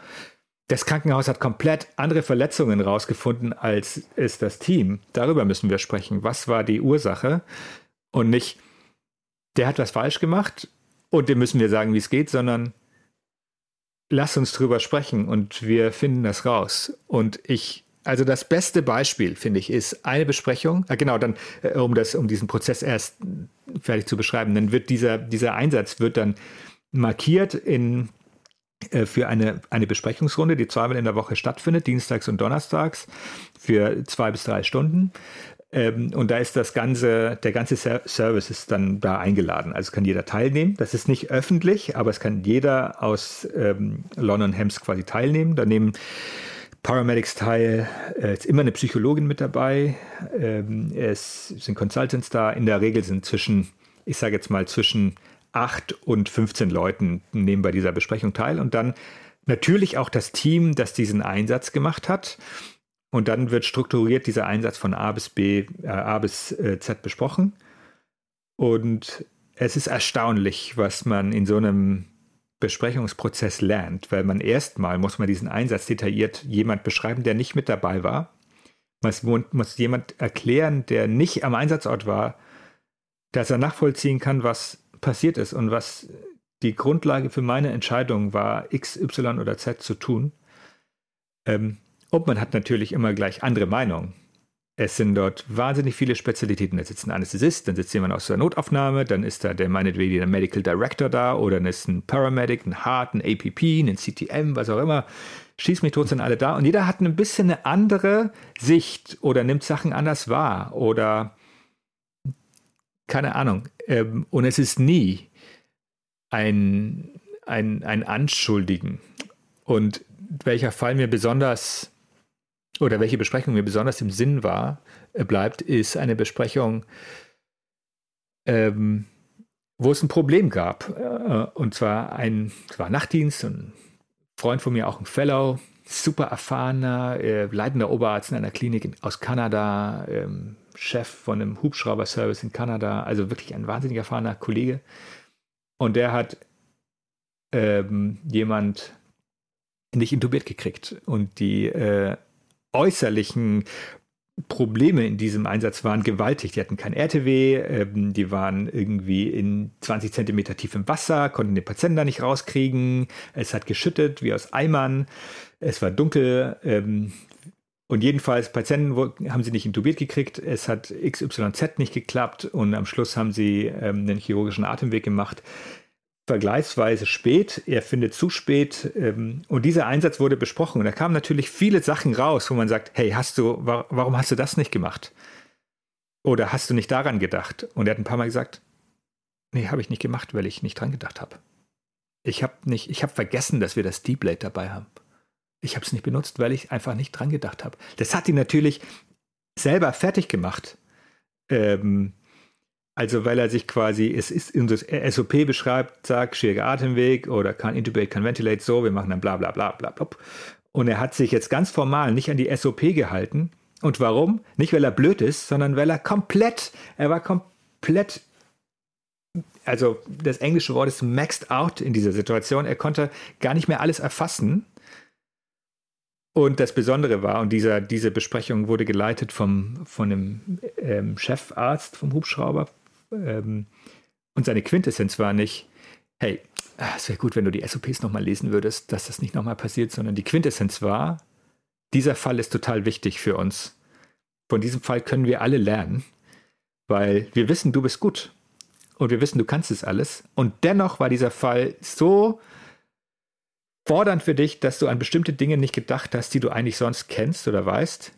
das Krankenhaus hat komplett andere Verletzungen rausgefunden als es das Team. Darüber müssen wir sprechen. Was war die Ursache? Und nicht, der hat was falsch gemacht und dem müssen wir sagen, wie es geht, sondern lass uns drüber sprechen und wir finden das raus. Und ich, also das beste Beispiel, finde ich, ist eine Besprechung. Ah, genau, dann, äh, um das, um diesen Prozess erst fertig zu beschreiben, dann wird dieser, dieser Einsatz wird dann markiert in äh, für eine, eine Besprechungsrunde, die zweimal in der Woche stattfindet, dienstags und donnerstags, für zwei bis drei Stunden. Ähm, und da ist das ganze, der ganze Service ist dann da eingeladen. Also kann jeder teilnehmen. Das ist nicht öffentlich, aber es kann jeder aus ähm, London Hems quasi teilnehmen. Da nehmen Paramedics teil, äh, ist immer eine Psychologin mit dabei. Ähm, es sind Consultants da. In der Regel sind zwischen, ich sage jetzt mal, zwischen 8 und 15 Leuten nehmen bei dieser Besprechung teil. Und dann natürlich auch das Team, das diesen Einsatz gemacht hat. Und dann wird strukturiert dieser Einsatz von A bis B, äh, A bis äh, Z besprochen. Und es ist erstaunlich, was man in so einem Besprechungsprozess lernt, weil man erstmal muss man diesen Einsatz detailliert jemand beschreiben, der nicht mit dabei war. Man muss jemand erklären, der nicht am Einsatzort war, dass er nachvollziehen kann, was passiert ist und was die Grundlage für meine Entscheidung war, X, Y oder Z zu tun. Ähm, und man hat natürlich immer gleich andere Meinungen. Es sind dort wahnsinnig viele Spezialitäten. Da sitzt ein Anästhesist, dann sitzt jemand aus der Notaufnahme, dann ist da der meinetwegen der Medical Director da oder dann ist ein Paramedic, ein Heart, ein APP, ein CTM, was auch immer. Schieß mich tot, sind alle da. Und jeder hat ein bisschen eine andere Sicht oder nimmt Sachen anders wahr oder keine Ahnung. Ähm, und es ist nie ein, ein, ein Anschuldigen. Und welcher Fall mir besonders oder welche Besprechung mir besonders im Sinn war, äh, bleibt, ist eine Besprechung, ähm, wo es ein Problem gab. Äh, und zwar ein, war Nachtdienst, ein Freund von mir, auch ein Fellow, super erfahrener, äh, leitender Oberarzt in einer Klinik in, aus Kanada, ähm, Chef von einem Hubschrauber-Service in Kanada, also wirklich ein wahnsinnig erfahrener Kollege. Und der hat ähm, jemand nicht intubiert gekriegt. Und die äh, äußerlichen Probleme in diesem Einsatz waren gewaltig. Die hatten kein RTW, ähm, die waren irgendwie in 20 Zentimeter tief im Wasser, konnten den Patienten da nicht rauskriegen. Es hat geschüttet wie aus Eimern. Es war dunkel. Ähm, und jedenfalls, Patienten haben sie nicht intubiert gekriegt. Es hat XYZ nicht geklappt. Und am Schluss haben sie ähm, einen chirurgischen Atemweg gemacht vergleichsweise spät. Er findet zu spät. Ähm, und dieser Einsatz wurde besprochen. Und da kamen natürlich viele Sachen raus, wo man sagt, hey, hast du, wa warum hast du das nicht gemacht? Oder hast du nicht daran gedacht? Und er hat ein paar Mal gesagt, nee, habe ich nicht gemacht, weil ich nicht dran gedacht habe. Ich habe nicht, ich habe vergessen, dass wir das Deep Blade dabei haben. Ich habe es nicht benutzt, weil ich einfach nicht dran gedacht habe. Das hat ihn natürlich selber fertig gemacht. Ähm, also weil er sich quasi, es ist in das SOP beschreibt, sagt, schwieriger Atemweg oder kann intubate, kann ventilate, so, wir machen dann bla bla bla bla bla. Und er hat sich jetzt ganz formal nicht an die SOP gehalten. Und warum? Nicht, weil er blöd ist, sondern weil er komplett, er war komplett, also das englische Wort ist maxed out in dieser Situation. Er konnte gar nicht mehr alles erfassen. Und das Besondere war, und dieser, diese Besprechung wurde geleitet vom, von dem ähm, Chefarzt vom Hubschrauber, ähm, und seine Quintessenz war nicht, hey, ah, es wäre gut, wenn du die SOPs nochmal lesen würdest, dass das nicht nochmal passiert, sondern die Quintessenz war, dieser Fall ist total wichtig für uns. Von diesem Fall können wir alle lernen, weil wir wissen, du bist gut und wir wissen, du kannst es alles. Und dennoch war dieser Fall so fordernd für dich, dass du an bestimmte Dinge nicht gedacht hast, die du eigentlich sonst kennst oder weißt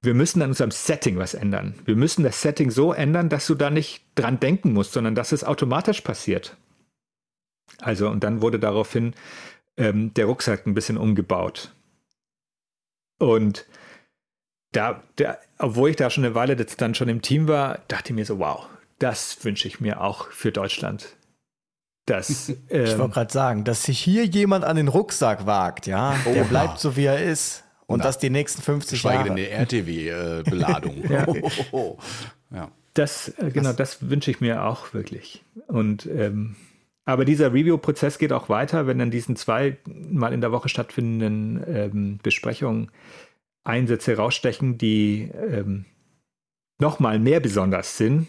wir müssen an unserem Setting was ändern. Wir müssen das Setting so ändern, dass du da nicht dran denken musst, sondern dass es automatisch passiert. Also, und dann wurde daraufhin ähm, der Rucksack ein bisschen umgebaut. Und da, der, obwohl ich da schon eine Weile jetzt dann schon im Team war, dachte ich mir so, wow, das wünsche ich mir auch für Deutschland. Das, ähm, ich wollte gerade sagen, dass sich hier jemand an den Rucksack wagt, ja, der Oha. bleibt so wie er ist. Und Na, das die nächsten 50 Jahre. Schweige denn eine RTW-Beladung. ja. ja. Das, äh, genau, das, das wünsche ich mir auch wirklich. Und ähm, aber dieser Review-Prozess geht auch weiter, wenn dann diesen zweimal in der Woche stattfindenden ähm, Besprechungen Einsätze rausstechen, die ähm, nochmal mehr besonders sind.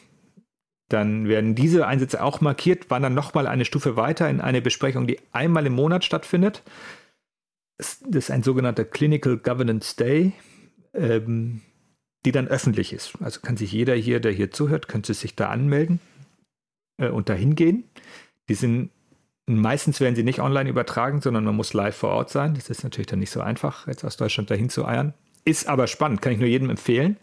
Dann werden diese Einsätze auch markiert, wandern nochmal eine Stufe weiter in eine Besprechung, die einmal im Monat stattfindet das ist ein sogenannter Clinical Governance Day, ähm, die dann öffentlich ist. Also kann sich jeder hier, der hier zuhört, könnte sich da anmelden äh, und da hingehen. Die sind meistens werden sie nicht online übertragen, sondern man muss live vor Ort sein. Das ist natürlich dann nicht so einfach, jetzt aus Deutschland dahin zu eiern. Ist aber spannend, kann ich nur jedem empfehlen.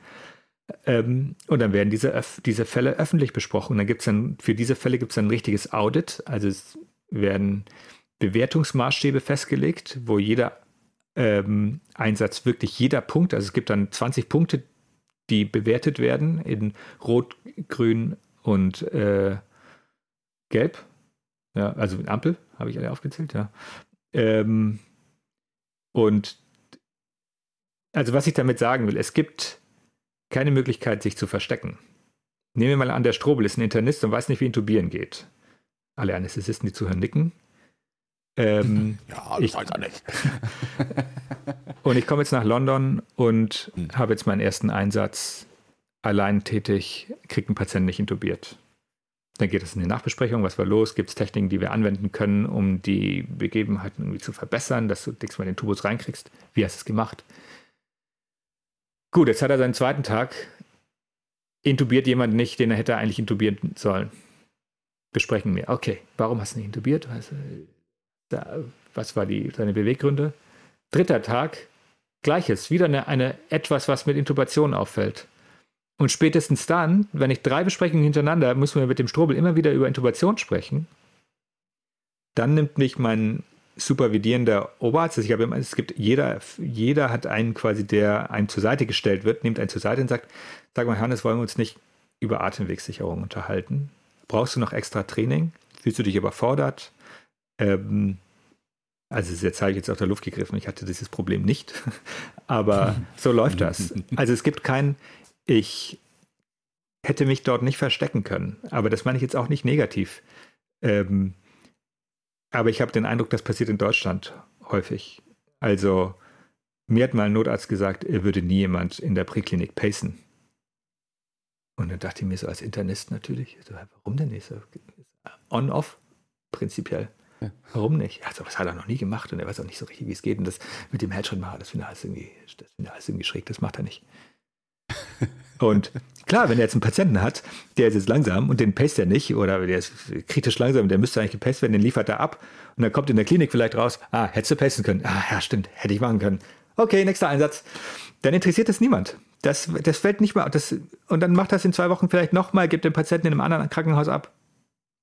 Ähm, und dann werden diese, diese Fälle öffentlich besprochen. Und dann gibt es dann, für diese Fälle gibt es ein richtiges Audit. Also es werden Bewertungsmaßstäbe festgelegt, wo jeder ähm, Einsatz wirklich jeder Punkt, also es gibt dann 20 Punkte, die bewertet werden in Rot, Grün und äh, Gelb. Ja, also in Ampel, habe ich alle aufgezählt, ja. Ähm, und also was ich damit sagen will, es gibt keine Möglichkeit, sich zu verstecken. Nehmen wir mal an, der Strobel ist ein Internist und weiß nicht, wie intubieren geht. Alle Anästhesisten, die zuhören, nicken. Ähm, ja, das ich, weiß er nicht. und ich komme jetzt nach London und hm. habe jetzt meinen ersten Einsatz allein tätig, kriegt einen Patienten nicht intubiert. Dann geht es in die Nachbesprechung, was war los, gibt es Techniken, die wir anwenden können, um die Begebenheiten irgendwie zu verbessern, dass du nächstes Mal den Tubus reinkriegst. Wie hast du es gemacht? Gut, jetzt hat er seinen zweiten Tag, intubiert jemand nicht, den er hätte eigentlich intubieren sollen. Besprechen wir. Okay, warum hast du nicht intubiert? Was, da, was war die, seine Beweggründe? Dritter Tag, gleiches, wieder eine, eine etwas, was mit Intubation auffällt. Und spätestens dann, wenn ich drei Besprechungen hintereinander, müssen wir mit dem Strobel immer wieder über Intubation sprechen. Dann nimmt mich mein supervidierender Oberarzt, ich immer, es gibt jeder, jeder hat einen quasi, der einem zur Seite gestellt wird, nimmt einen zur Seite und sagt, sag mal, Hannes, wollen wir uns nicht über Atemwegssicherung unterhalten? Brauchst du noch extra Training? Fühlst du dich überfordert? Ähm, also jetzt habe ich jetzt auf der Luft gegriffen, ich hatte dieses Problem nicht, aber so läuft das. Also es gibt kein, ich hätte mich dort nicht verstecken können, aber das meine ich jetzt auch nicht negativ. Ähm, aber ich habe den Eindruck, das passiert in Deutschland häufig. Also mir hat mal ein Notarzt gesagt, er würde nie jemand in der Präklinik pacen. Und dann dachte ich mir so als Internist natürlich, so, warum denn nicht? So, On-off prinzipiell. Ja. Warum nicht? Also, das hat er noch nie gemacht und er weiß auch nicht so richtig, wie es geht. Und das mit dem Headshot machen, das finde ich alles irgendwie, das finde ich alles irgendwie schräg, das macht er nicht. Und klar, wenn er jetzt einen Patienten hat, der ist jetzt langsam und den pace er nicht oder der ist kritisch langsam, der müsste eigentlich gepaced werden, den liefert er ab und dann kommt in der Klinik vielleicht raus, ah, hättest du pacen können. Ah, ja, stimmt, hätte ich machen können. Okay, nächster Einsatz. Dann interessiert das niemand. Das, das fällt nicht mehr. Das, und dann macht das in zwei Wochen vielleicht nochmal, gibt den Patienten in einem anderen Krankenhaus ab.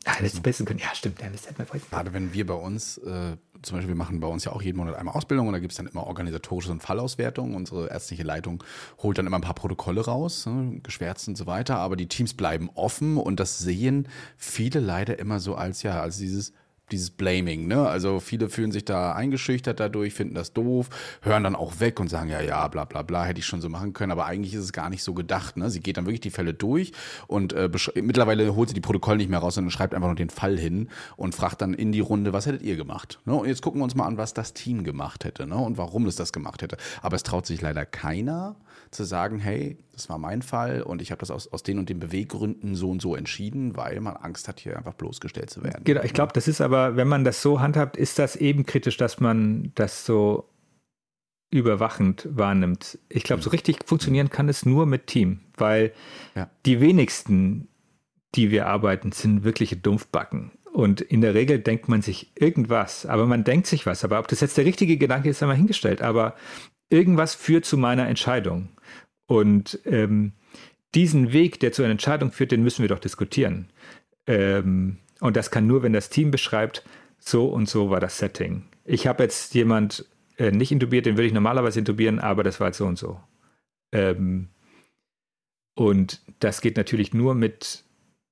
Ah, das besten können. Ja, stimmt. Ja, das hätte man Gerade wenn wir bei uns, äh, zum Beispiel, wir machen bei uns ja auch jeden Monat einmal Ausbildung und da gibt es dann immer organisatorische und Fallauswertungen. Unsere ärztliche Leitung holt dann immer ein paar Protokolle raus, ne, geschwärzt und so weiter, aber die Teams bleiben offen und das sehen viele leider immer so als ja, als dieses dieses Blaming, ne? Also viele fühlen sich da eingeschüchtert dadurch, finden das doof, hören dann auch weg und sagen, ja, ja, bla bla bla, hätte ich schon so machen können, aber eigentlich ist es gar nicht so gedacht, ne? Sie geht dann wirklich die Fälle durch und äh, mittlerweile holt sie die Protokolle nicht mehr raus, sondern schreibt einfach nur den Fall hin und fragt dann in die Runde, was hättet ihr gemacht? Ne? Und jetzt gucken wir uns mal an, was das Team gemacht hätte, ne? Und warum es das gemacht hätte. Aber es traut sich leider keiner, zu sagen, hey, das war mein Fall und ich habe das aus, aus den und den Beweggründen so und so entschieden, weil man Angst hat, hier einfach bloßgestellt zu werden. Genau, ich glaube, das ist aber, wenn man das so handhabt, ist das eben kritisch, dass man das so überwachend wahrnimmt. Ich glaube, so mhm. richtig funktionieren kann es nur mit Team, weil ja. die wenigsten, die wir arbeiten, sind wirkliche Dumpfbacken. Und in der Regel denkt man sich irgendwas, aber man denkt sich was. Aber ob das jetzt der richtige Gedanke ist, wir hingestellt. Aber irgendwas führt zu meiner Entscheidung. Und ähm, diesen Weg, der zu einer Entscheidung führt, den müssen wir doch diskutieren. Ähm, und das kann nur, wenn das Team beschreibt, so und so war das Setting. Ich habe jetzt jemand äh, nicht intubiert, den würde ich normalerweise intubieren, aber das war jetzt so und so. Ähm, und das geht natürlich nur mit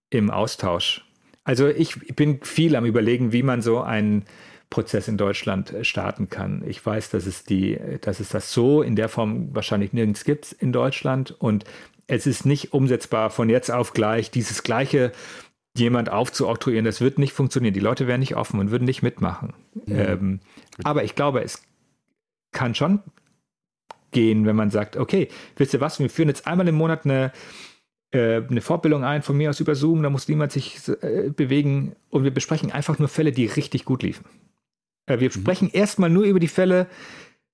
im Austausch. Also ich bin viel am Überlegen, wie man so einen Prozess in Deutschland äh, starten kann. Ich weiß, dass es die, dass es das so in der Form wahrscheinlich nirgends gibt in Deutschland und es ist nicht umsetzbar von jetzt auf gleich dieses gleiche jemand aufzuoktroyieren. Das wird nicht funktionieren. Die Leute wären nicht offen und würden nicht mitmachen. Mhm. Ähm, aber ich glaube, es kann schon gehen, wenn man sagt, okay, wisst ihr was, wir führen jetzt einmal im Monat eine, äh, eine Fortbildung ein, von mir aus über Zoom, da muss niemand sich äh, bewegen und wir besprechen einfach nur Fälle, die richtig gut liefen. Äh, wir mhm. sprechen erstmal nur über die Fälle,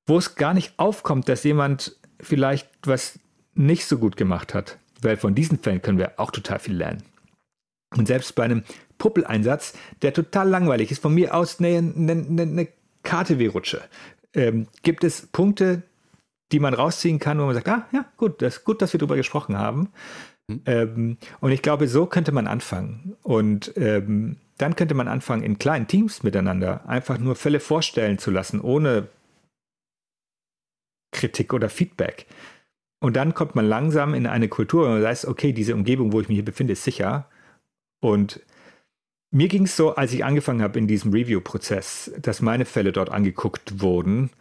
wo es gar nicht aufkommt, dass jemand vielleicht was nicht so gut gemacht hat. Weil von diesen Fällen können wir auch total viel lernen. Und selbst bei einem Puppeleinsatz, der total langweilig ist, von mir aus eine, eine, eine KTW-Rutsche, ähm, gibt es Punkte, die man rausziehen kann, wo man sagt, ah, ja, gut, das ist gut, dass wir darüber gesprochen haben. Mhm. Ähm, und ich glaube, so könnte man anfangen. Und ähm, dann könnte man anfangen, in kleinen Teams miteinander einfach nur Fälle vorstellen zu lassen, ohne Kritik oder Feedback. Und dann kommt man langsam in eine Kultur, wo man weiß, okay, diese Umgebung, wo ich mich hier befinde, ist sicher. Und mir ging es so, als ich angefangen habe in diesem Review-Prozess, dass meine Fälle dort angeguckt wurden,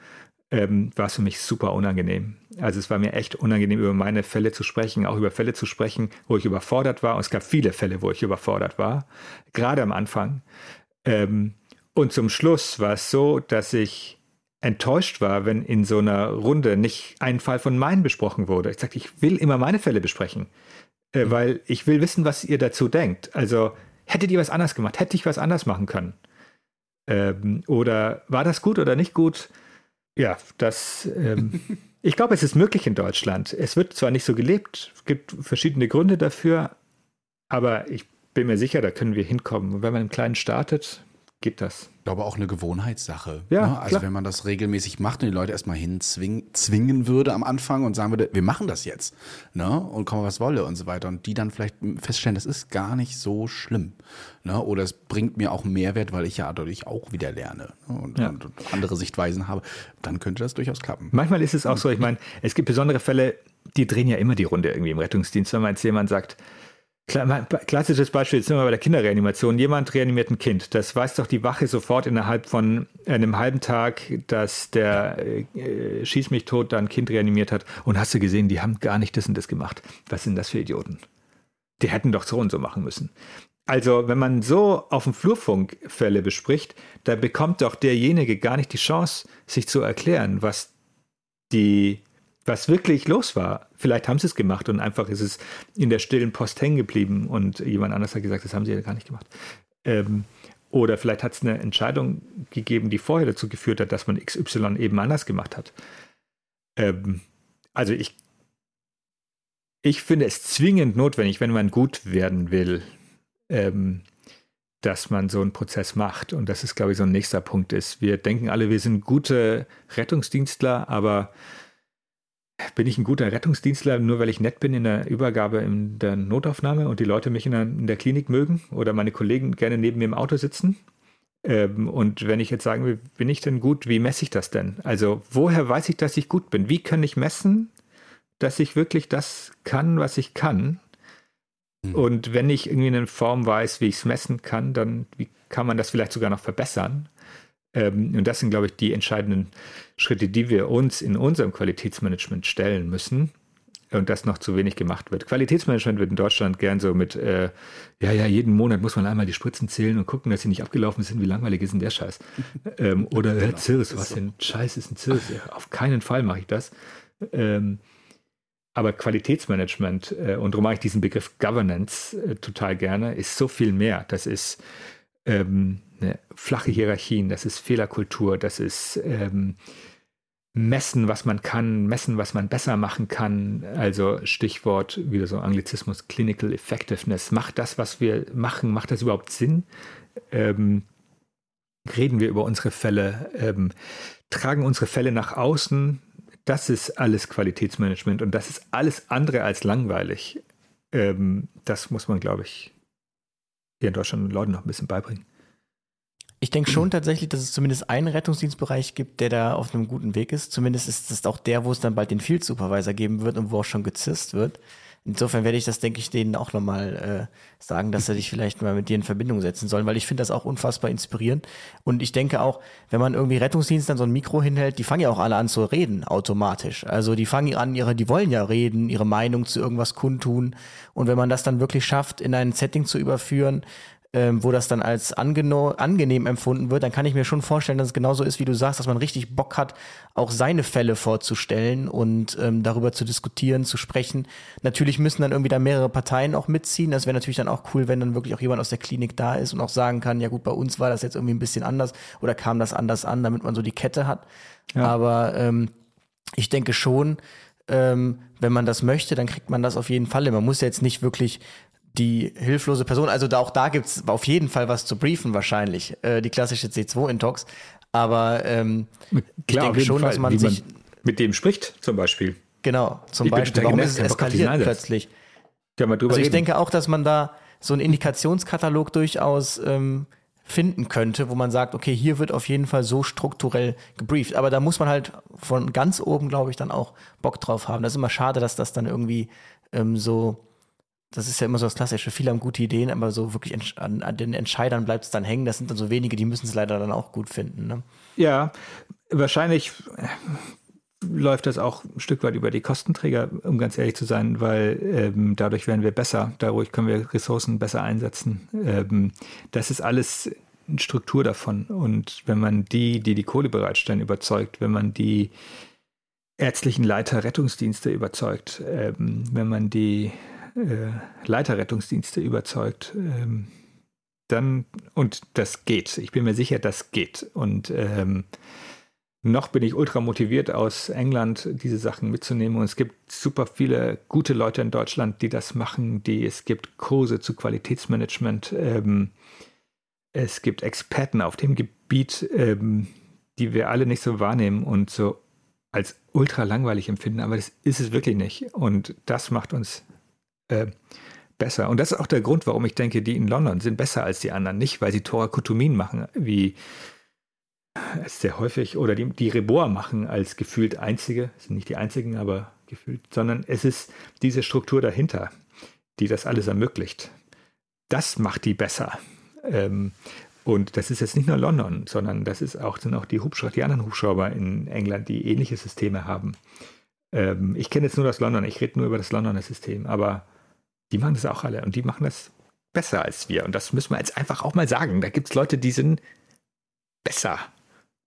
ähm, war es für mich super unangenehm. Also es war mir echt unangenehm, über meine Fälle zu sprechen, auch über Fälle zu sprechen, wo ich überfordert war. Und es gab viele Fälle, wo ich überfordert war, gerade am Anfang. Ähm, und zum Schluss war es so, dass ich enttäuscht war, wenn in so einer Runde nicht ein Fall von meinen besprochen wurde. Ich sagte, ich will immer meine Fälle besprechen, äh, mhm. weil ich will wissen, was ihr dazu denkt. Also hättet ihr was anders gemacht? Hätte ich was anders machen können? Ähm, oder war das gut oder nicht gut? Ja, das. Ähm, ich glaube, es ist möglich in Deutschland. Es wird zwar nicht so gelebt, es gibt verschiedene Gründe dafür, aber ich bin mir sicher, da können wir hinkommen. Und wenn man im Kleinen startet, geht das. Ich glaube auch eine Gewohnheitssache. Ja, ne? Also klar. wenn man das regelmäßig macht und die Leute erstmal hinzwingen würde am Anfang und sagen würde, wir machen das jetzt, ne? Und komme was wolle und so weiter. Und die dann vielleicht feststellen, das ist gar nicht so schlimm. Ne? Oder es bringt mir auch Mehrwert, weil ich ja dadurch auch wieder lerne ne? und, ja. und, andere Sichtweisen habe, dann könnte das durchaus klappen. Manchmal ist es auch so, ich meine, es gibt besondere Fälle, die drehen ja immer die Runde irgendwie im Rettungsdienst, wenn man jetzt jemand sagt, Klassisches Beispiel ist immer bei der Kinderreanimation. Jemand reanimiert ein Kind. Das weiß doch die Wache sofort innerhalb von einem halben Tag, dass der äh, Schieß mich tot da ein Kind reanimiert hat. Und hast du gesehen, die haben gar nicht das und das gemacht. Was sind das für Idioten? Die hätten doch so und so machen müssen. Also, wenn man so auf dem Flurfunk Fälle bespricht, da bekommt doch derjenige gar nicht die Chance, sich zu erklären, was die was wirklich los war. Vielleicht haben sie es gemacht und einfach ist es in der stillen Post hängen geblieben und jemand anders hat gesagt, das haben sie ja gar nicht gemacht. Ähm, oder vielleicht hat es eine Entscheidung gegeben, die vorher dazu geführt hat, dass man XY eben anders gemacht hat. Ähm, also ich, ich finde es zwingend notwendig, wenn man gut werden will, ähm, dass man so einen Prozess macht. Und das ist, glaube ich, so ein nächster Punkt ist. Wir denken alle, wir sind gute Rettungsdienstler, aber bin ich ein guter Rettungsdienstler, nur weil ich nett bin in der Übergabe in der Notaufnahme und die Leute mich in der, in der Klinik mögen oder meine Kollegen gerne neben mir im Auto sitzen? Ähm, und wenn ich jetzt sagen will, bin ich denn gut, wie messe ich das denn? Also woher weiß ich, dass ich gut bin? Wie kann ich messen, dass ich wirklich das kann, was ich kann? Mhm. Und wenn ich irgendwie eine Form weiß, wie ich es messen kann, dann wie kann man das vielleicht sogar noch verbessern? Ähm, und das sind, glaube ich, die entscheidenden Schritte, die wir uns in unserem Qualitätsmanagement stellen müssen und das noch zu wenig gemacht wird. Qualitätsmanagement wird in Deutschland gern so mit, äh, ja, ja, jeden Monat muss man einmal die Spritzen zählen und gucken, dass sie nicht abgelaufen sind. Wie langweilig ist denn der Scheiß? ähm, oder äh, genau, Zirs, was für ein Scheiß ist ein Zirs? Ja, auf keinen Fall mache ich das. Ähm, aber Qualitätsmanagement, äh, und darum mache ich diesen Begriff Governance äh, total gerne, ist so viel mehr. Das ist ähm, ne, flache Hierarchien, das ist Fehlerkultur, das ist ähm, messen, was man kann, messen, was man besser machen kann. Also Stichwort, wieder so Anglizismus, Clinical Effectiveness. Macht das, was wir machen, macht das überhaupt Sinn? Ähm, reden wir über unsere Fälle, ähm, tragen unsere Fälle nach außen. Das ist alles Qualitätsmanagement und das ist alles andere als langweilig. Ähm, das muss man, glaube ich, hier in Deutschland den Leuten noch ein bisschen beibringen. Ich denke schon tatsächlich, dass es zumindest einen Rettungsdienstbereich gibt, der da auf einem guten Weg ist. Zumindest ist es auch der, wo es dann bald den Field Supervisor geben wird und wo auch schon gezisst wird. Insofern werde ich das, denke ich, denen auch nochmal äh, sagen, dass sie sich vielleicht mal mit dir in Verbindung setzen sollen, weil ich finde das auch unfassbar inspirierend. Und ich denke auch, wenn man irgendwie Rettungsdienst dann so ein Mikro hinhält, die fangen ja auch alle an zu reden, automatisch. Also die fangen an, ihre, die wollen ja reden, ihre Meinung zu irgendwas kundtun. Und wenn man das dann wirklich schafft, in ein Setting zu überführen, ähm, wo das dann als angenehm empfunden wird, dann kann ich mir schon vorstellen, dass es genauso ist, wie du sagst, dass man richtig Bock hat, auch seine Fälle vorzustellen und ähm, darüber zu diskutieren, zu sprechen. Natürlich müssen dann irgendwie da mehrere Parteien auch mitziehen. Das wäre natürlich dann auch cool, wenn dann wirklich auch jemand aus der Klinik da ist und auch sagen kann, ja gut, bei uns war das jetzt irgendwie ein bisschen anders oder kam das anders an, damit man so die Kette hat. Ja. Aber ähm, ich denke schon, ähm, wenn man das möchte, dann kriegt man das auf jeden Fall. Man muss jetzt nicht wirklich die hilflose Person, also da auch da gibt's auf jeden Fall was zu briefen wahrscheinlich, äh, die klassische C2-Intox. Aber ähm, Klar, ich denke schon, Fall. dass man wie sich. Man, mit dem spricht, zum Beispiel. Genau, zum Ich Beispiel, warum ist es eskaliert plötzlich? Können wir drüber Also ich reden. denke auch, dass man da so einen Indikationskatalog durchaus ähm, finden könnte, wo man sagt, okay, hier wird auf jeden Fall so strukturell gebrieft. Aber da muss man halt von ganz oben, glaube ich, dann auch Bock drauf haben. Das ist immer schade, dass das dann irgendwie ähm, so, das ist ja immer so das Klassische, viele haben gute Ideen, aber so wirklich an, an den Entscheidern bleibt es dann hängen. Das sind dann so wenige, die müssen es leider dann auch gut finden. Ne? Ja, wahrscheinlich äh, läuft das auch ein Stück weit über die Kostenträger, um ganz ehrlich zu sein, weil ähm, dadurch werden wir besser, dadurch können wir Ressourcen besser einsetzen. Ähm, das ist alles eine Struktur davon. Und wenn man die, die die Kohle bereitstellen, überzeugt, wenn man die ärztlichen Leiter Rettungsdienste überzeugt, ähm, wenn man die äh, Leiter Rettungsdienste überzeugt, ähm, dann, und das geht. Ich bin mir sicher, das geht. Und ähm, noch bin ich ultra motiviert aus England, diese Sachen mitzunehmen. Und es gibt super viele gute Leute in Deutschland, die das machen. Die, es gibt Kurse zu Qualitätsmanagement. Ähm, es gibt Experten auf dem Gebiet, ähm, die wir alle nicht so wahrnehmen und so als ultra langweilig empfinden. Aber das ist es wirklich nicht. Und das macht uns äh, besser. Und das ist auch der Grund, warum ich denke, die in London sind besser als die anderen. Nicht, weil sie Thorakotomien machen, wie sehr häufig, oder die, die Reboa machen als gefühlt einzige, sind nicht die einzigen, aber gefühlt, sondern es ist diese Struktur dahinter, die das alles ermöglicht. Das macht die besser. Ähm, und das ist jetzt nicht nur London, sondern das ist auch, sind auch die Hubschrauber, die anderen Hubschrauber in England, die ähnliche Systeme haben. Ähm, ich kenne jetzt nur das London, ich rede nur über das Londoner System, aber die machen das auch alle und die machen das besser als wir. Und das müssen wir jetzt einfach auch mal sagen. Da gibt es Leute, die sind besser.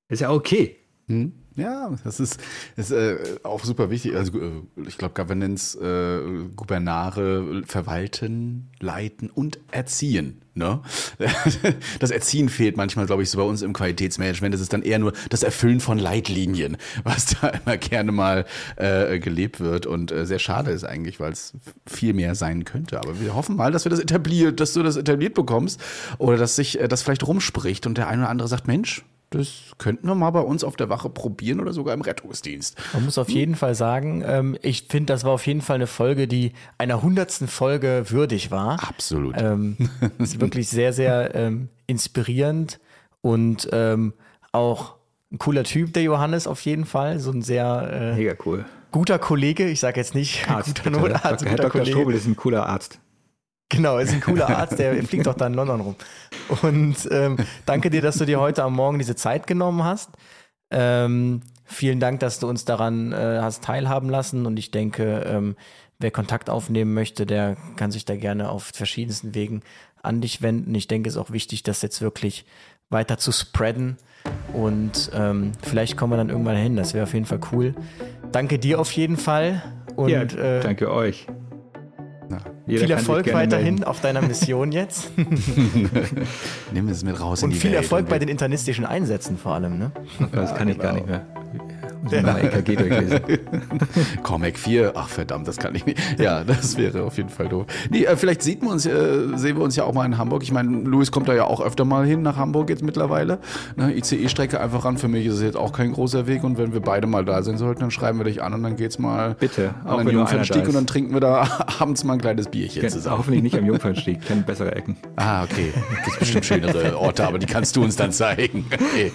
Ist ja okay. Hm? Ja, das ist, ist äh, auch super wichtig. Also äh, ich glaube, Governance, äh, Gouvernare verwalten, leiten und erziehen. Ne? Das Erziehen fehlt manchmal, glaube ich, so bei uns im Qualitätsmanagement. Das ist dann eher nur das Erfüllen von Leitlinien, was da immer gerne mal äh, gelebt wird und äh, sehr schade ist eigentlich, weil es viel mehr sein könnte. Aber wir hoffen mal, dass wir das etabliert, dass du das etabliert bekommst oder dass sich äh, das vielleicht rumspricht und der eine oder andere sagt, Mensch, das könnten wir mal bei uns auf der Wache probieren oder sogar im Rettungsdienst. Man muss auf jeden Fall sagen, ähm, ich finde, das war auf jeden Fall eine Folge, die einer hundertsten Folge würdig war. Absolut. Ähm, ist wirklich sehr, sehr ähm, inspirierend und ähm, auch ein cooler Typ, der Johannes auf jeden Fall. So ein sehr äh, Mega cool. guter Kollege. Ich sage jetzt nicht Arzt, guter. Notarzt, Herr guter Dr. Kollege. Strobel ist ein cooler Arzt. Genau, ist ein cooler Arzt, der fliegt doch da in London rum. Und ähm, danke dir, dass du dir heute am Morgen diese Zeit genommen hast. Ähm, vielen Dank, dass du uns daran äh, hast teilhaben lassen. Und ich denke, ähm, wer Kontakt aufnehmen möchte, der kann sich da gerne auf verschiedensten Wegen an dich wenden. Ich denke, es ist auch wichtig, das jetzt wirklich weiter zu spreaden. Und ähm, vielleicht kommen wir dann irgendwann hin. Das wäre auf jeden Fall cool. Danke dir auf jeden Fall. Und ja, äh, danke euch. Jeder viel Erfolg weiterhin auf deiner Mission jetzt. Nimm es mit raus in Und viel Welt Erfolg und bei den internistischen Einsätzen vor allem, ne? Das kann ich gar nicht mehr. Muss ich mal EKG durchlesen. Comic 4, ach verdammt, das kann ich nicht. Ja, das wäre auf jeden Fall doof. Nee, äh, vielleicht sieht man uns, äh, sehen wir uns ja auch mal in Hamburg. Ich meine, Luis kommt da ja auch öfter mal hin nach Hamburg jetzt mittlerweile. Ne, ICE-Strecke einfach ran. Für mich ist es jetzt auch kein großer Weg. Und wenn wir beide mal da sein sollten, dann schreiben wir dich an und dann geht's mal Bitte, an den Jungfernstieg und dann trinken wir da abends mal ein kleines Bierchen Kennt- zusammen. Hoffentlich nicht am Jungfernstieg, kennt bessere Ecken. Ah, okay. Gibt bestimmt schönere Orte, aber die kannst du uns dann zeigen. Okay.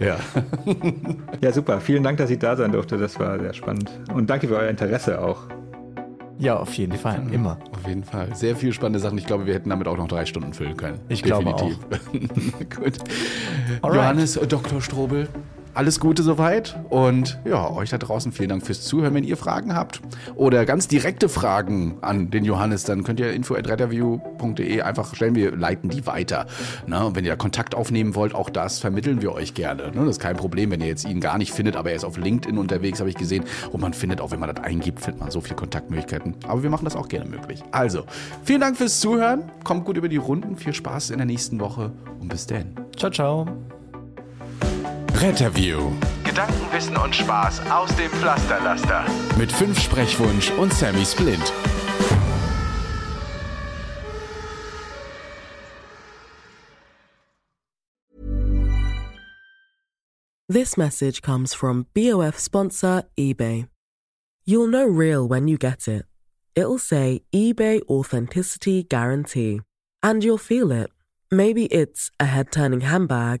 Ja. Ja, super. Vielen Dank, dass ich da sein durfte. Das war sehr spannend. Und danke für euer Interesse auch. Ja, auf jeden Fall, immer. Auf jeden Fall. Sehr viele spannende Sachen. Ich glaube, wir hätten damit auch noch drei Stunden füllen können. Ich glaube Gut. Alright. Johannes, Dr. Strobel, alles Gute soweit. Und ja, euch da draußen vielen Dank fürs Zuhören. Wenn ihr Fragen habt oder ganz direkte Fragen an den Johannes, dann könnt ihr info.retterview.de einfach stellen. Wir leiten die weiter. Ne? Und wenn ihr Kontakt aufnehmen wollt, auch das vermitteln wir euch gerne. Ne? Das ist kein Problem, wenn ihr jetzt ihn gar nicht findet, aber er ist auf LinkedIn unterwegs, habe ich gesehen. Und man findet auch, wenn man das eingibt, findet man so viele Kontaktmöglichkeiten. Aber wir machen das auch gerne möglich. Also, vielen Dank fürs Zuhören. Kommt gut über die Runden. Viel Spaß in der nächsten Woche und bis dann. Ciao, ciao. Retterview Gedanken, Wissen und Spaß aus dem Pflasterlaster. mit fünf Sprechwunsch und Sammy Splint. This message comes from BOF sponsor eBay. You'll know real when you get it. It'll say eBay Authenticity Guarantee. And you'll feel it. Maybe it's a head turning handbag,